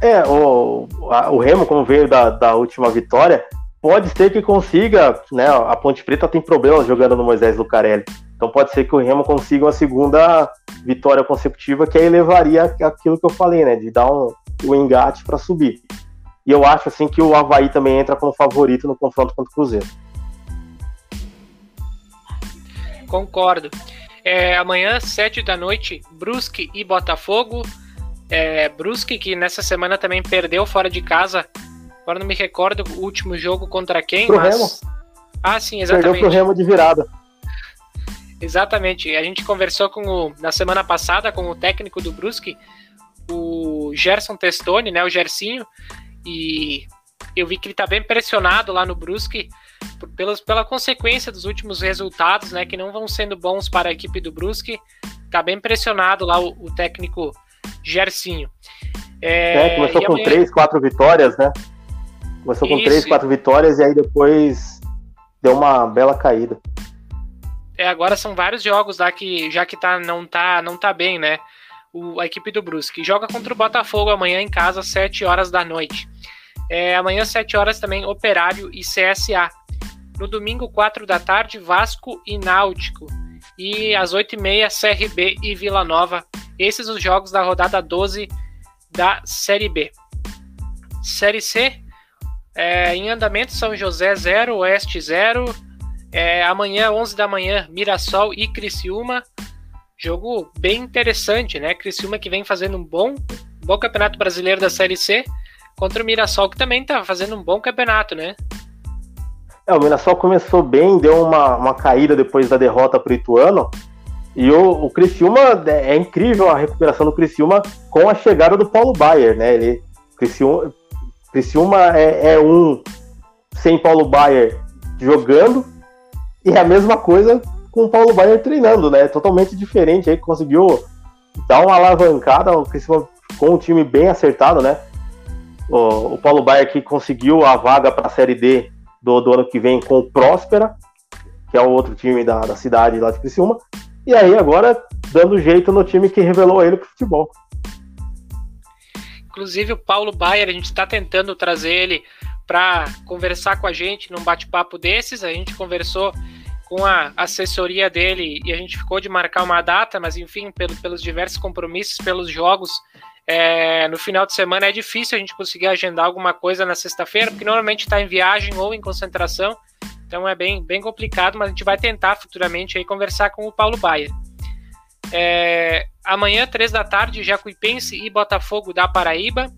É, o, o Remo, como veio da, da última vitória, pode ser que consiga, né? A Ponte Preta tem problemas jogando no Moisés Lucarelli. Então pode ser que o Remo consiga uma segunda vitória consecutiva, que aí levaria aquilo que eu falei, né? De dar um, um engate para subir. E eu acho assim que o Havaí também entra como favorito no confronto contra o Cruzeiro. Concordo. É, amanhã, sete da noite, Brusque e Botafogo. É, Brusque, que nessa semana também perdeu fora de casa. Agora não me recordo o último jogo contra quem, pro mas. Remo. Ah, sim, exatamente. Perdeu pro Remo de virada. Exatamente. A gente conversou com o, na semana passada com o técnico do Brusque, o Gerson Testoni, né, o Gersinho, e eu vi que ele está bem pressionado lá no Brusque por, pelas, pela consequência dos últimos resultados, né, que não vão sendo bons para a equipe do Brusque. Está bem pressionado lá o, o técnico Gersinho. É, é começou com amanhã... três, quatro vitórias, né? Começou com Isso. três, quatro vitórias e aí depois deu uma bela caída. É, agora são vários jogos lá que já que tá, não, tá, não tá bem, né? O, a equipe do Brusque. Joga contra o Botafogo amanhã em casa, às 7 horas da noite. É, amanhã, às 7 horas, também Operário e CSA. No domingo, 4 da tarde, Vasco e Náutico. E às 8h30, CRB e Vila Nova. Esses os jogos da rodada 12 da Série B. Série C, é, em andamento, São José 0, Oeste 0, É, amanhã, 11 da manhã, Mirassol e Criciúma. Jogo bem interessante, né? Criciúma que vem fazendo um bom, bom campeonato brasileiro da Série C contra o Mirassol, que também tá fazendo um bom campeonato, né? É, o Mirassol começou bem, deu uma, uma caída depois da derrota para o Ituano. E o, o Criciúma, é, é incrível a recuperação do Criciúma com a chegada do Paulo Baier, né? Ele, Criciúma, Criciúma é, é um sem Paulo Baier jogando e é a mesma coisa com o Paulo Baier treinando, né? Totalmente diferente aí, conseguiu dar uma alavancada, o Criciúma com um time bem acertado, né? O, o Paulo Baier que conseguiu a vaga para a Série D do, do, ano que vem com o Próspera, que é o outro time da, da cidade lá de Criciúma, e aí agora dando jeito no time que revelou ele para o futebol. Inclusive o Paulo Baier, a gente está tentando trazer ele para conversar com a gente num bate-papo desses. A gente conversou com a assessoria dele e a gente ficou de marcar uma data, mas enfim, pelo, pelos diversos compromissos, pelos jogos, é, no final de semana é difícil a gente conseguir agendar alguma coisa na sexta-feira, porque normalmente está em viagem ou em concentração, então é bem, bem complicado, mas a gente vai tentar futuramente aí conversar com o Paulo Baia. É, amanhã, três da tarde, Jacuipense e Botafogo da Paraíba.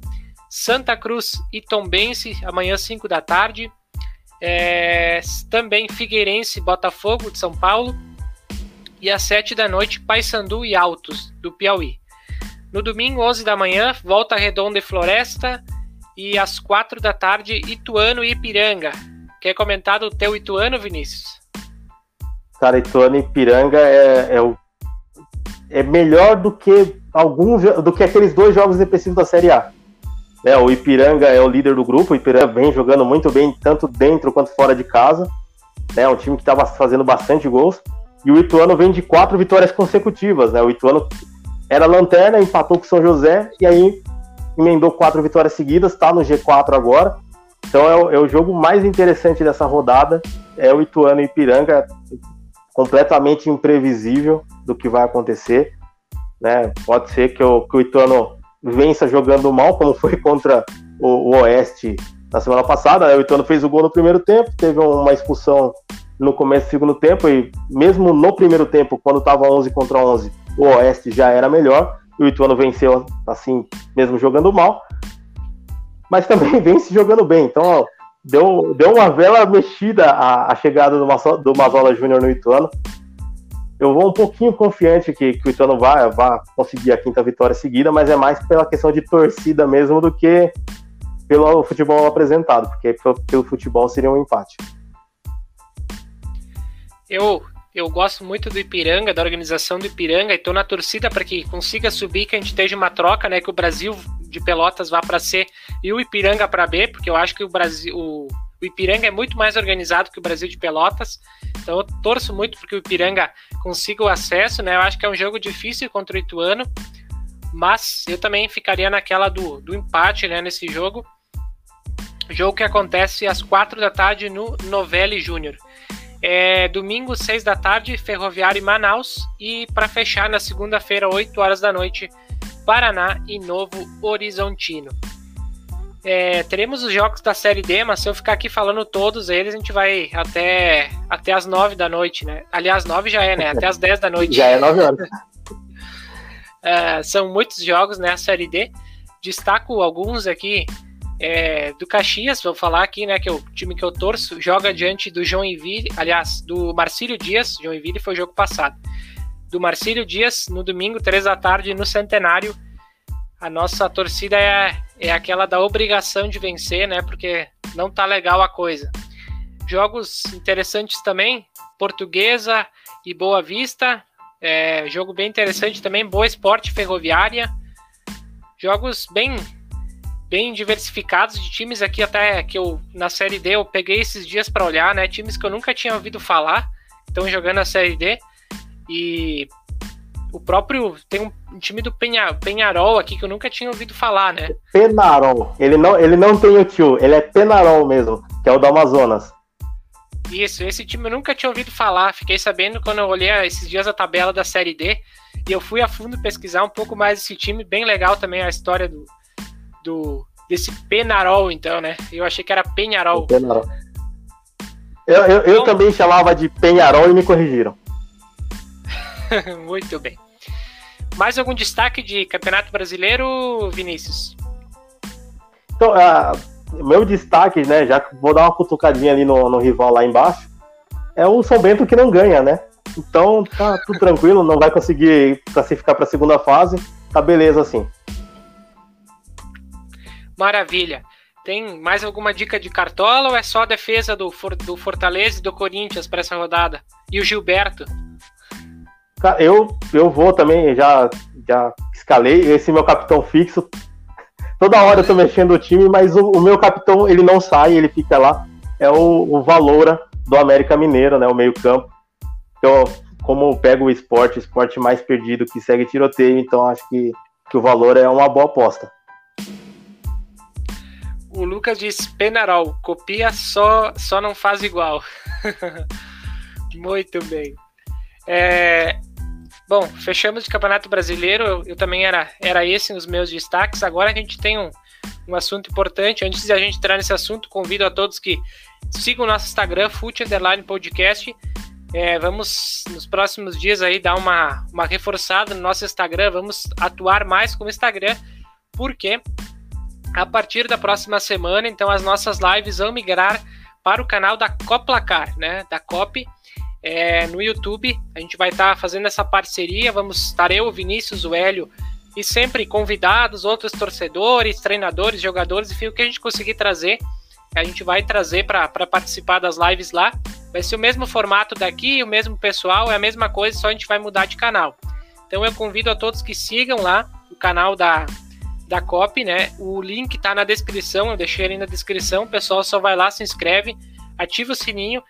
Santa Cruz e Tombense, amanhã, 5 da tarde. É, também Figueirense Botafogo de São Paulo. E às 7 da noite, Paysandu e Altos, do Piauí. No domingo, 11 da manhã, Volta Redonda e Floresta. E às 4 da tarde, Ituano e Ipiranga. Quer comentar do teu Ituano, Vinícius? Cara, Ituano e Ipiranga é, é, o, é melhor do que alguns do que aqueles dois jogos depressivos da Série A. É, o Ipiranga é o líder do grupo, o Ipiranga vem jogando muito bem, tanto dentro quanto fora de casa. É né, um time que estava fazendo bastante gols. E o Ituano vem de quatro vitórias consecutivas. Né? O Ituano era lanterna, empatou com o São José e aí emendou quatro vitórias seguidas, está no G4 agora. Então é o, é o, jogo mais interessante dessa rodada. É o Ituano e Ipiranga, completamente imprevisível do que vai acontecer. Né? Pode ser que o, que o Ituano vença jogando mal, como foi contra o, o Oeste na semana passada. Né? O Ituano fez o gol no primeiro tempo, teve uma expulsão no começo do segundo tempo, e mesmo no primeiro tempo, quando estava 11 contra 11, o Oeste já era melhor, o Ituano venceu assim, mesmo jogando mal, mas também vence jogando bem. Então, ó, deu, deu uma vela mexida a, a chegada do, do Mazola Júnior no Ituano eu vou um pouquinho confiante que, que o Ituano vai, vai conseguir a quinta vitória seguida, mas é mais pela questão de torcida mesmo do que pelo futebol apresentado, porque pelo futebol seria um empate. Eu, eu gosto muito do Ipiranga, da organização do Ipiranga, e estou na torcida para que consiga subir, que a gente esteja uma troca, né? Que o Brasil de Pelotas vá para C e o Ipiranga para B, porque eu acho que o Brasil, o, o Ipiranga é muito mais organizado que o Brasil de Pelotas. Então eu torço muito porque o Ipiranga consiga o acesso, né? Eu acho que é um jogo difícil contra o Ituano, mas eu também ficaria naquela do, do empate, né, nesse jogo. Jogo que acontece às quatro da tarde no Novelli Júnior. É, domingo, seis da tarde, Ferroviário e Manaus. E para fechar, na segunda-feira, 8 horas da noite, Paraná e Novo Horizontino. É, teremos os jogos da Série D, mas se eu ficar aqui falando todos eles, a gente vai até, até as 9 da noite, né? Aliás, 9 já é, né? Até as 10 da noite. já é 9 horas. é, são muitos jogos, né? A Série D. Destaco alguns aqui é, do Caxias, vou falar aqui, né? Que é o time que eu torço, joga diante do Joinville, aliás, do Marcílio Dias. Joinville foi o jogo passado. Do Marcílio Dias, no domingo, 3 da tarde, no Centenário. A nossa torcida é é aquela da obrigação de vencer, né? Porque não tá legal a coisa. Jogos interessantes também, Portuguesa e Boa Vista, é, jogo bem interessante também, Boa Esporte Ferroviária, jogos bem bem diversificados de times aqui até que eu na série D eu peguei esses dias para olhar, né? Times que eu nunca tinha ouvido falar, estão jogando a série D e o próprio. Tem um time do Penha, Penharol aqui que eu nunca tinha ouvido falar, né? Penarol. Ele não, ele não tem o tio, ele é Penarol mesmo, que é o do Amazonas. Isso, esse time eu nunca tinha ouvido falar. Fiquei sabendo quando eu olhei esses dias a tabela da Série D. E eu fui a fundo pesquisar um pouco mais esse time. Bem legal também a história do, do desse Penarol, então, né? Eu achei que era Penharol. Penarol. Eu, eu, eu então... também chamava de Penharol e me corrigiram. Muito bem. Mais algum destaque de Campeonato Brasileiro, Vinícius? Então, uh, meu destaque, né, já que vou dar uma cutucadinha ali no, no rival lá embaixo, é o São Bento que não ganha, né? Então tá tudo tranquilo, não vai conseguir classificar para a segunda fase, tá beleza assim. Maravilha. Tem mais alguma dica de cartola ou é só a defesa do, do Fortaleza e do Corinthians para essa rodada? E o Gilberto? Eu, eu vou também, já, já escalei esse meu capitão fixo. Toda hora eu tô mexendo o time, mas o, o meu capitão ele não sai, ele fica lá. É o, o Valoura do América Mineiro, né? O meio-campo. Então, como eu pego o esporte, o esporte mais perdido que segue tiroteio, então acho que, que o valor é uma boa aposta. O Lucas diz Penarol, copia só, só não faz igual. Muito bem. É, bom, fechamos de Campeonato Brasileiro. Eu, eu, também era, era esse nos meus destaques. Agora a gente tem um, um assunto importante. Antes de a gente entrar nesse assunto, convido a todos que sigam o nosso Instagram, Fute Podcast. É, vamos nos próximos dias aí dar uma, uma reforçada no nosso Instagram. Vamos atuar mais com o Instagram, porque a partir da próxima semana, então as nossas lives vão migrar para o canal da Coplacar, né? Da Cop é, no YouTube. A gente vai estar tá fazendo essa parceria. Vamos estar eu, Vinícius, o Hélio e sempre convidados, outros torcedores, treinadores, jogadores, enfim, o que a gente conseguir trazer, a gente vai trazer para participar das lives lá. Vai ser o mesmo formato daqui, o mesmo pessoal, é a mesma coisa, só a gente vai mudar de canal. Então eu convido a todos que sigam lá o canal da, da COP, né? O link tá na descrição, eu deixei ele na descrição. O pessoal só vai lá, se inscreve, ativa o sininho.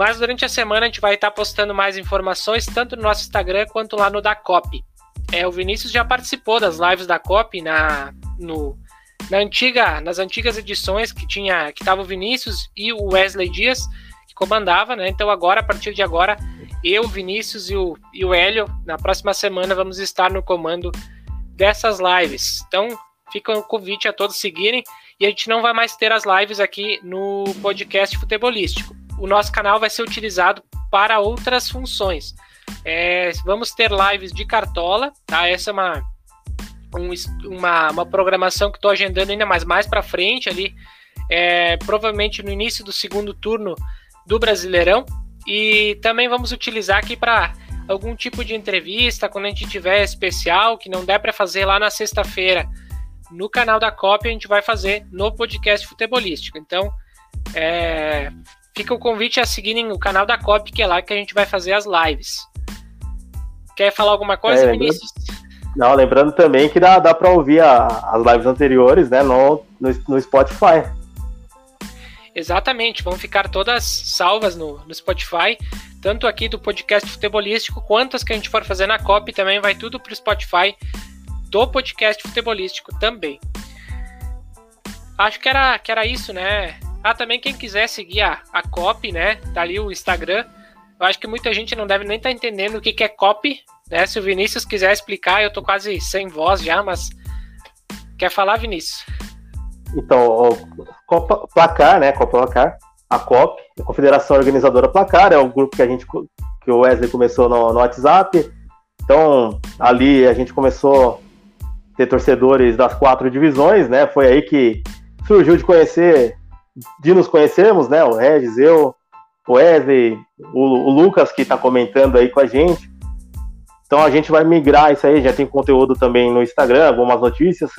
Mas durante a semana a gente vai estar postando mais informações, tanto no nosso Instagram quanto lá no da COP. É, o Vinícius já participou das lives da COP na, no, na antiga, nas antigas edições que tinha que tava o Vinícius e o Wesley Dias que comandava, né? Então agora, a partir de agora, eu, Vinícius e o, e o Hélio, na próxima semana vamos estar no comando dessas lives. Então, fica o convite a todos seguirem e a gente não vai mais ter as lives aqui no podcast futebolístico. O nosso canal vai ser utilizado para outras funções. É, vamos ter lives de cartola, tá? Essa é uma, um, uma, uma programação que estou agendando ainda mais mais para frente ali, é, provavelmente no início do segundo turno do Brasileirão. E também vamos utilizar aqui para algum tipo de entrevista, quando a gente tiver especial, que não der para fazer lá na sexta-feira, no canal da COP, a gente vai fazer no podcast futebolístico. Então, é, fica o convite a seguirem o canal da COP, que é lá que a gente vai fazer as lives. Quer falar alguma coisa, é, Vinícius? Não, lembrando também que dá, dá para ouvir a, as lives anteriores né, no, no, no Spotify. Exatamente, vão ficar todas salvas no, no Spotify tanto aqui do podcast futebolístico, quanto as que a gente for fazer na COP, também vai tudo para o Spotify do podcast futebolístico também. Acho que era, que era isso, né? Ah, também quem quiser seguir a, a COP, né? Tá ali o Instagram. Eu acho que muita gente não deve nem estar tá entendendo o que, que é COP, né? Se o Vinícius quiser explicar, eu tô quase sem voz já, mas quer falar, Vinícius? Então, Copa Placar, né? Copa Placar a COP, a Confederação Organizadora Placar, é o grupo que a gente que o Wesley começou no, no WhatsApp. Então, ali a gente começou a ter torcedores das quatro divisões, né? Foi aí que surgiu de conhecer, de nos conhecermos, né? O Regis, eu, o Wesley, o, o Lucas que está comentando aí com a gente. Então a gente vai migrar isso aí, já tem conteúdo também no Instagram, algumas notícias,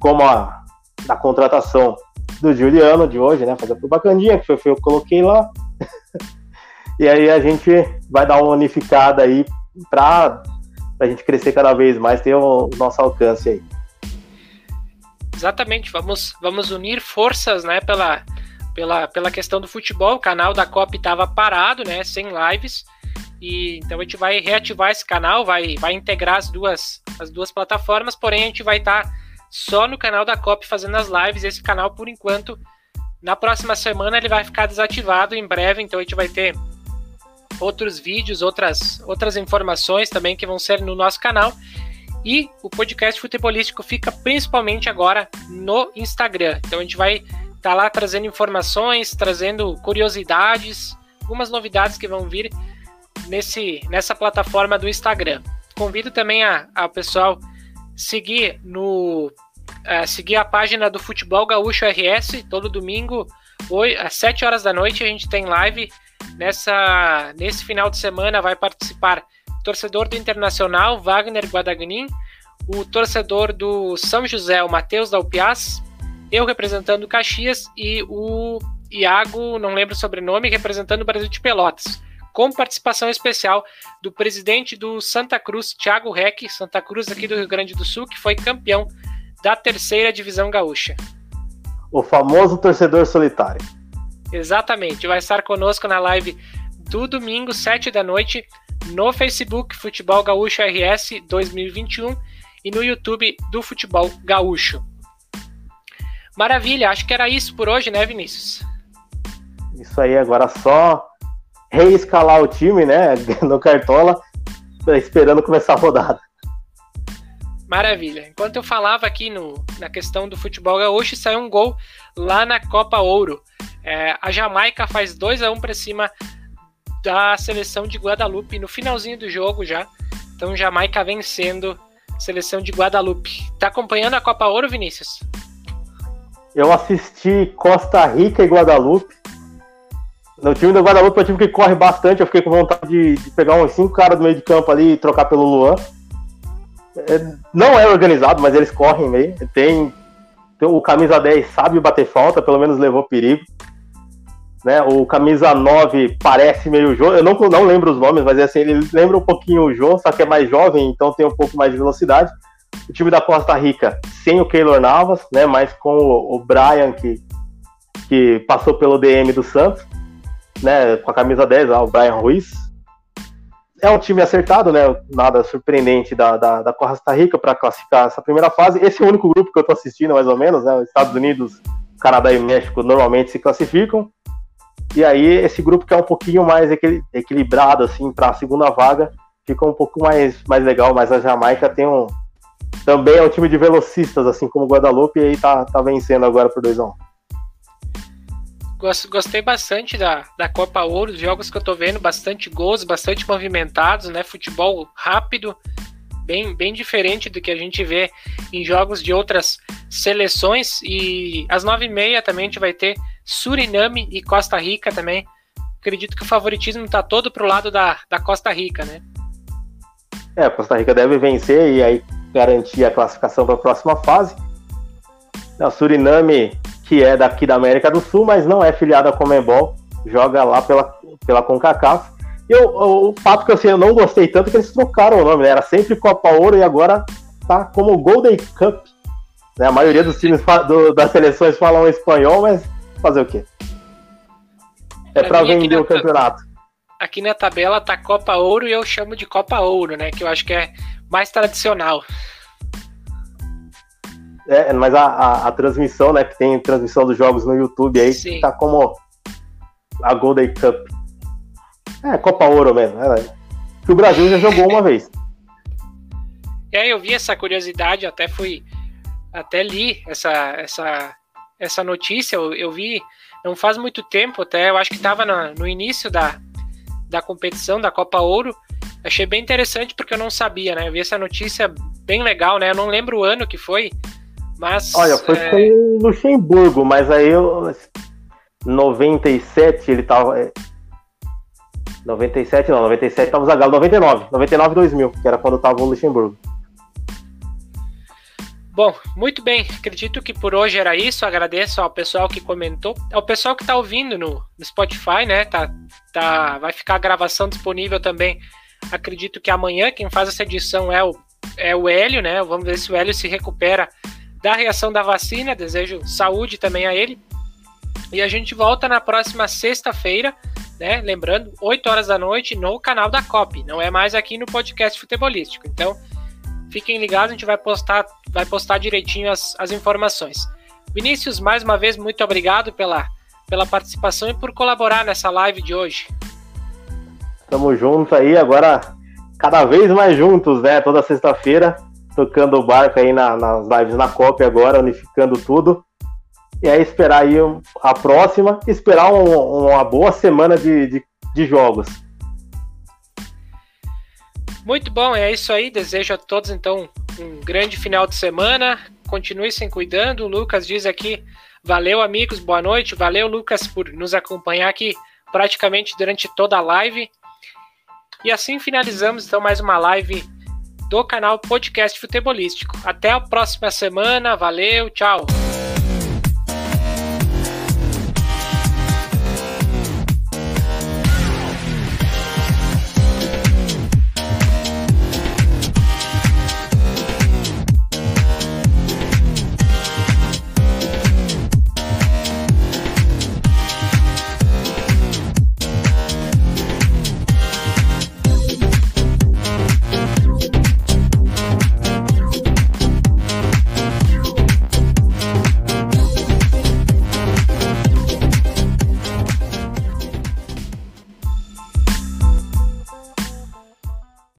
como a da contratação do Juliano de hoje, né? Fazer pro Bacandinha, que foi, foi eu que coloquei lá. e aí a gente vai dar uma unificada aí para a gente crescer cada vez mais, ter o nosso alcance aí. Exatamente, vamos, vamos unir forças, né, pela, pela, pela questão do futebol. O canal da COP estava parado, né, sem lives. E então a gente vai reativar esse canal, vai, vai integrar as duas, as duas plataformas, porém a gente vai estar tá só no canal da COP fazendo as lives. Esse canal, por enquanto, na próxima semana ele vai ficar desativado em breve, então a gente vai ter outros vídeos, outras, outras informações também que vão ser no nosso canal. E o podcast futebolístico fica principalmente agora no Instagram. Então a gente vai tá lá trazendo informações, trazendo curiosidades, algumas novidades que vão vir nesse, nessa plataforma do Instagram. Convido também a, a pessoal seguir no a seguir a página do Futebol Gaúcho RS todo domingo às 7 horas da noite a gente tem live nessa nesse final de semana vai participar torcedor do Internacional Wagner Guadagnin, o torcedor do São José o Matheus Dalpiaz, eu representando o Caxias e o Iago, não lembro o sobrenome, representando o Brasil de Pelotas com participação especial do presidente do Santa Cruz, Thiago Reck, Santa Cruz aqui do Rio Grande do Sul, que foi campeão da terceira divisão gaúcha. O famoso torcedor solitário. Exatamente, vai estar conosco na live do domingo, 7 da noite, no Facebook Futebol Gaúcho RS 2021 e no YouTube do Futebol Gaúcho. Maravilha, acho que era isso por hoje, né, Vinícius? Isso aí, agora só reescalar o time, né, no Cartola, esperando começar a rodada. Maravilha. Enquanto eu falava aqui no, na questão do futebol gaúcho, saiu um gol lá na Copa Ouro. É, a Jamaica faz 2 a 1 um para cima da seleção de Guadalupe no finalzinho do jogo já. Então Jamaica vencendo a seleção de Guadalupe. Tá acompanhando a Copa Ouro, Vinícius? Eu assisti Costa Rica e Guadalupe. No time do Guadalupe é um time que corre bastante. Eu fiquei com vontade de, de pegar uns cinco caras do meio de campo ali e trocar pelo Luan. É, não é organizado, mas eles correm meio. Tem, tem, o camisa 10 sabe bater falta, pelo menos levou perigo. Né? O camisa 9 parece meio Jô. Eu não, não lembro os nomes, mas é assim, ele lembra um pouquinho o Jô, só que é mais jovem, então tem um pouco mais de velocidade. O time da Costa Rica sem o Keylor Navas, né? Mas com o, Brian, que, que passou pelo DM do Santos né, com a camisa 10, lá, o Brian Ruiz. É um time acertado, né? Nada surpreendente da, da, da Costa Rica para classificar essa primeira fase. Esse é o único grupo que eu estou assistindo, mais ou menos, né? Estados Unidos, Canadá e México normalmente se classificam. E aí, esse grupo que é um pouquinho mais equilibrado, assim, para a segunda vaga, fica um pouco mais, mais legal. Mas a Jamaica tem um. Também é um time de velocistas, assim como o Guadalupe, e aí tá, tá vencendo agora por 2x1. Gostei bastante da, da Copa Ouro, os jogos que eu tô vendo, bastante gols, bastante movimentados, né? Futebol rápido, bem, bem diferente do que a gente vê em jogos de outras seleções. E às nove e meia também a gente vai ter Suriname e Costa Rica também. Acredito que o favoritismo tá todo pro lado da, da Costa Rica, né? É, Costa Rica deve vencer e aí garantir a classificação para a próxima fase. O Suriname que é daqui da América do Sul, mas não é filiado à Comembol, joga lá pela, pela CONCACAF. E eu, o, fato que assim, eu não gostei tanto é que eles trocaram o nome, né? Era sempre Copa Ouro e agora tá como Golden Cup. Né? A maioria dos times do, das seleções falam espanhol, mas fazer o quê? É para vender o campeonato. Aqui na tabela tá Copa Ouro e eu chamo de Copa Ouro, né? Que eu acho que é mais tradicional. É, mas a, a, a, transmissão, né? Que tem transmissão dos jogos no YouTube aí, Sim. tá como a Golden Cup. É, Copa Ouro mesmo. É, que o Brasil já jogou uma vez. É, eu vi essa curiosidade, até fui. Até li essa, essa, essa notícia. Eu, eu vi não faz muito tempo, até eu acho que estava no, no início da, da competição da Copa Ouro. Achei bem interessante porque eu não sabia, né? Eu vi essa notícia bem legal, né? Eu não lembro o ano que foi, mas. Olha, foi é... com Luxemburgo, mas aí eu. 97 ele tava. 97 é, não, 97 tava o Zagallo, 99, 99 2000, que era quando tava o Luxemburgo. Bom, muito bem, acredito que por hoje era isso. Agradeço ao pessoal que comentou, ao pessoal que está ouvindo no, no, Spotify, né? Tá, tá, vai ficar a gravação disponível também. Acredito que amanhã quem faz essa edição é o, é o Hélio, né? Vamos ver se o Hélio se recupera da reação da vacina. Desejo saúde também a ele. E a gente volta na próxima sexta-feira, né? Lembrando, 8 horas da noite no canal da COP. Não é mais aqui no podcast futebolístico. Então, fiquem ligados, a gente vai postar, vai postar direitinho as, as informações. Vinícius, mais uma vez, muito obrigado pela, pela participação e por colaborar nessa live de hoje. Tamo junto aí, agora cada vez mais juntos, né? Toda sexta-feira tocando o barco aí na, nas lives na Copa agora, unificando tudo. E aí esperar aí a próxima, esperar um, uma boa semana de, de, de jogos. Muito bom, é isso aí. Desejo a todos então um grande final de semana. Continue se cuidando. O Lucas diz aqui: valeu, amigos, boa noite. Valeu, Lucas, por nos acompanhar aqui praticamente durante toda a live. E assim finalizamos então mais uma live do canal Podcast Futebolístico. Até a próxima semana. Valeu, tchau.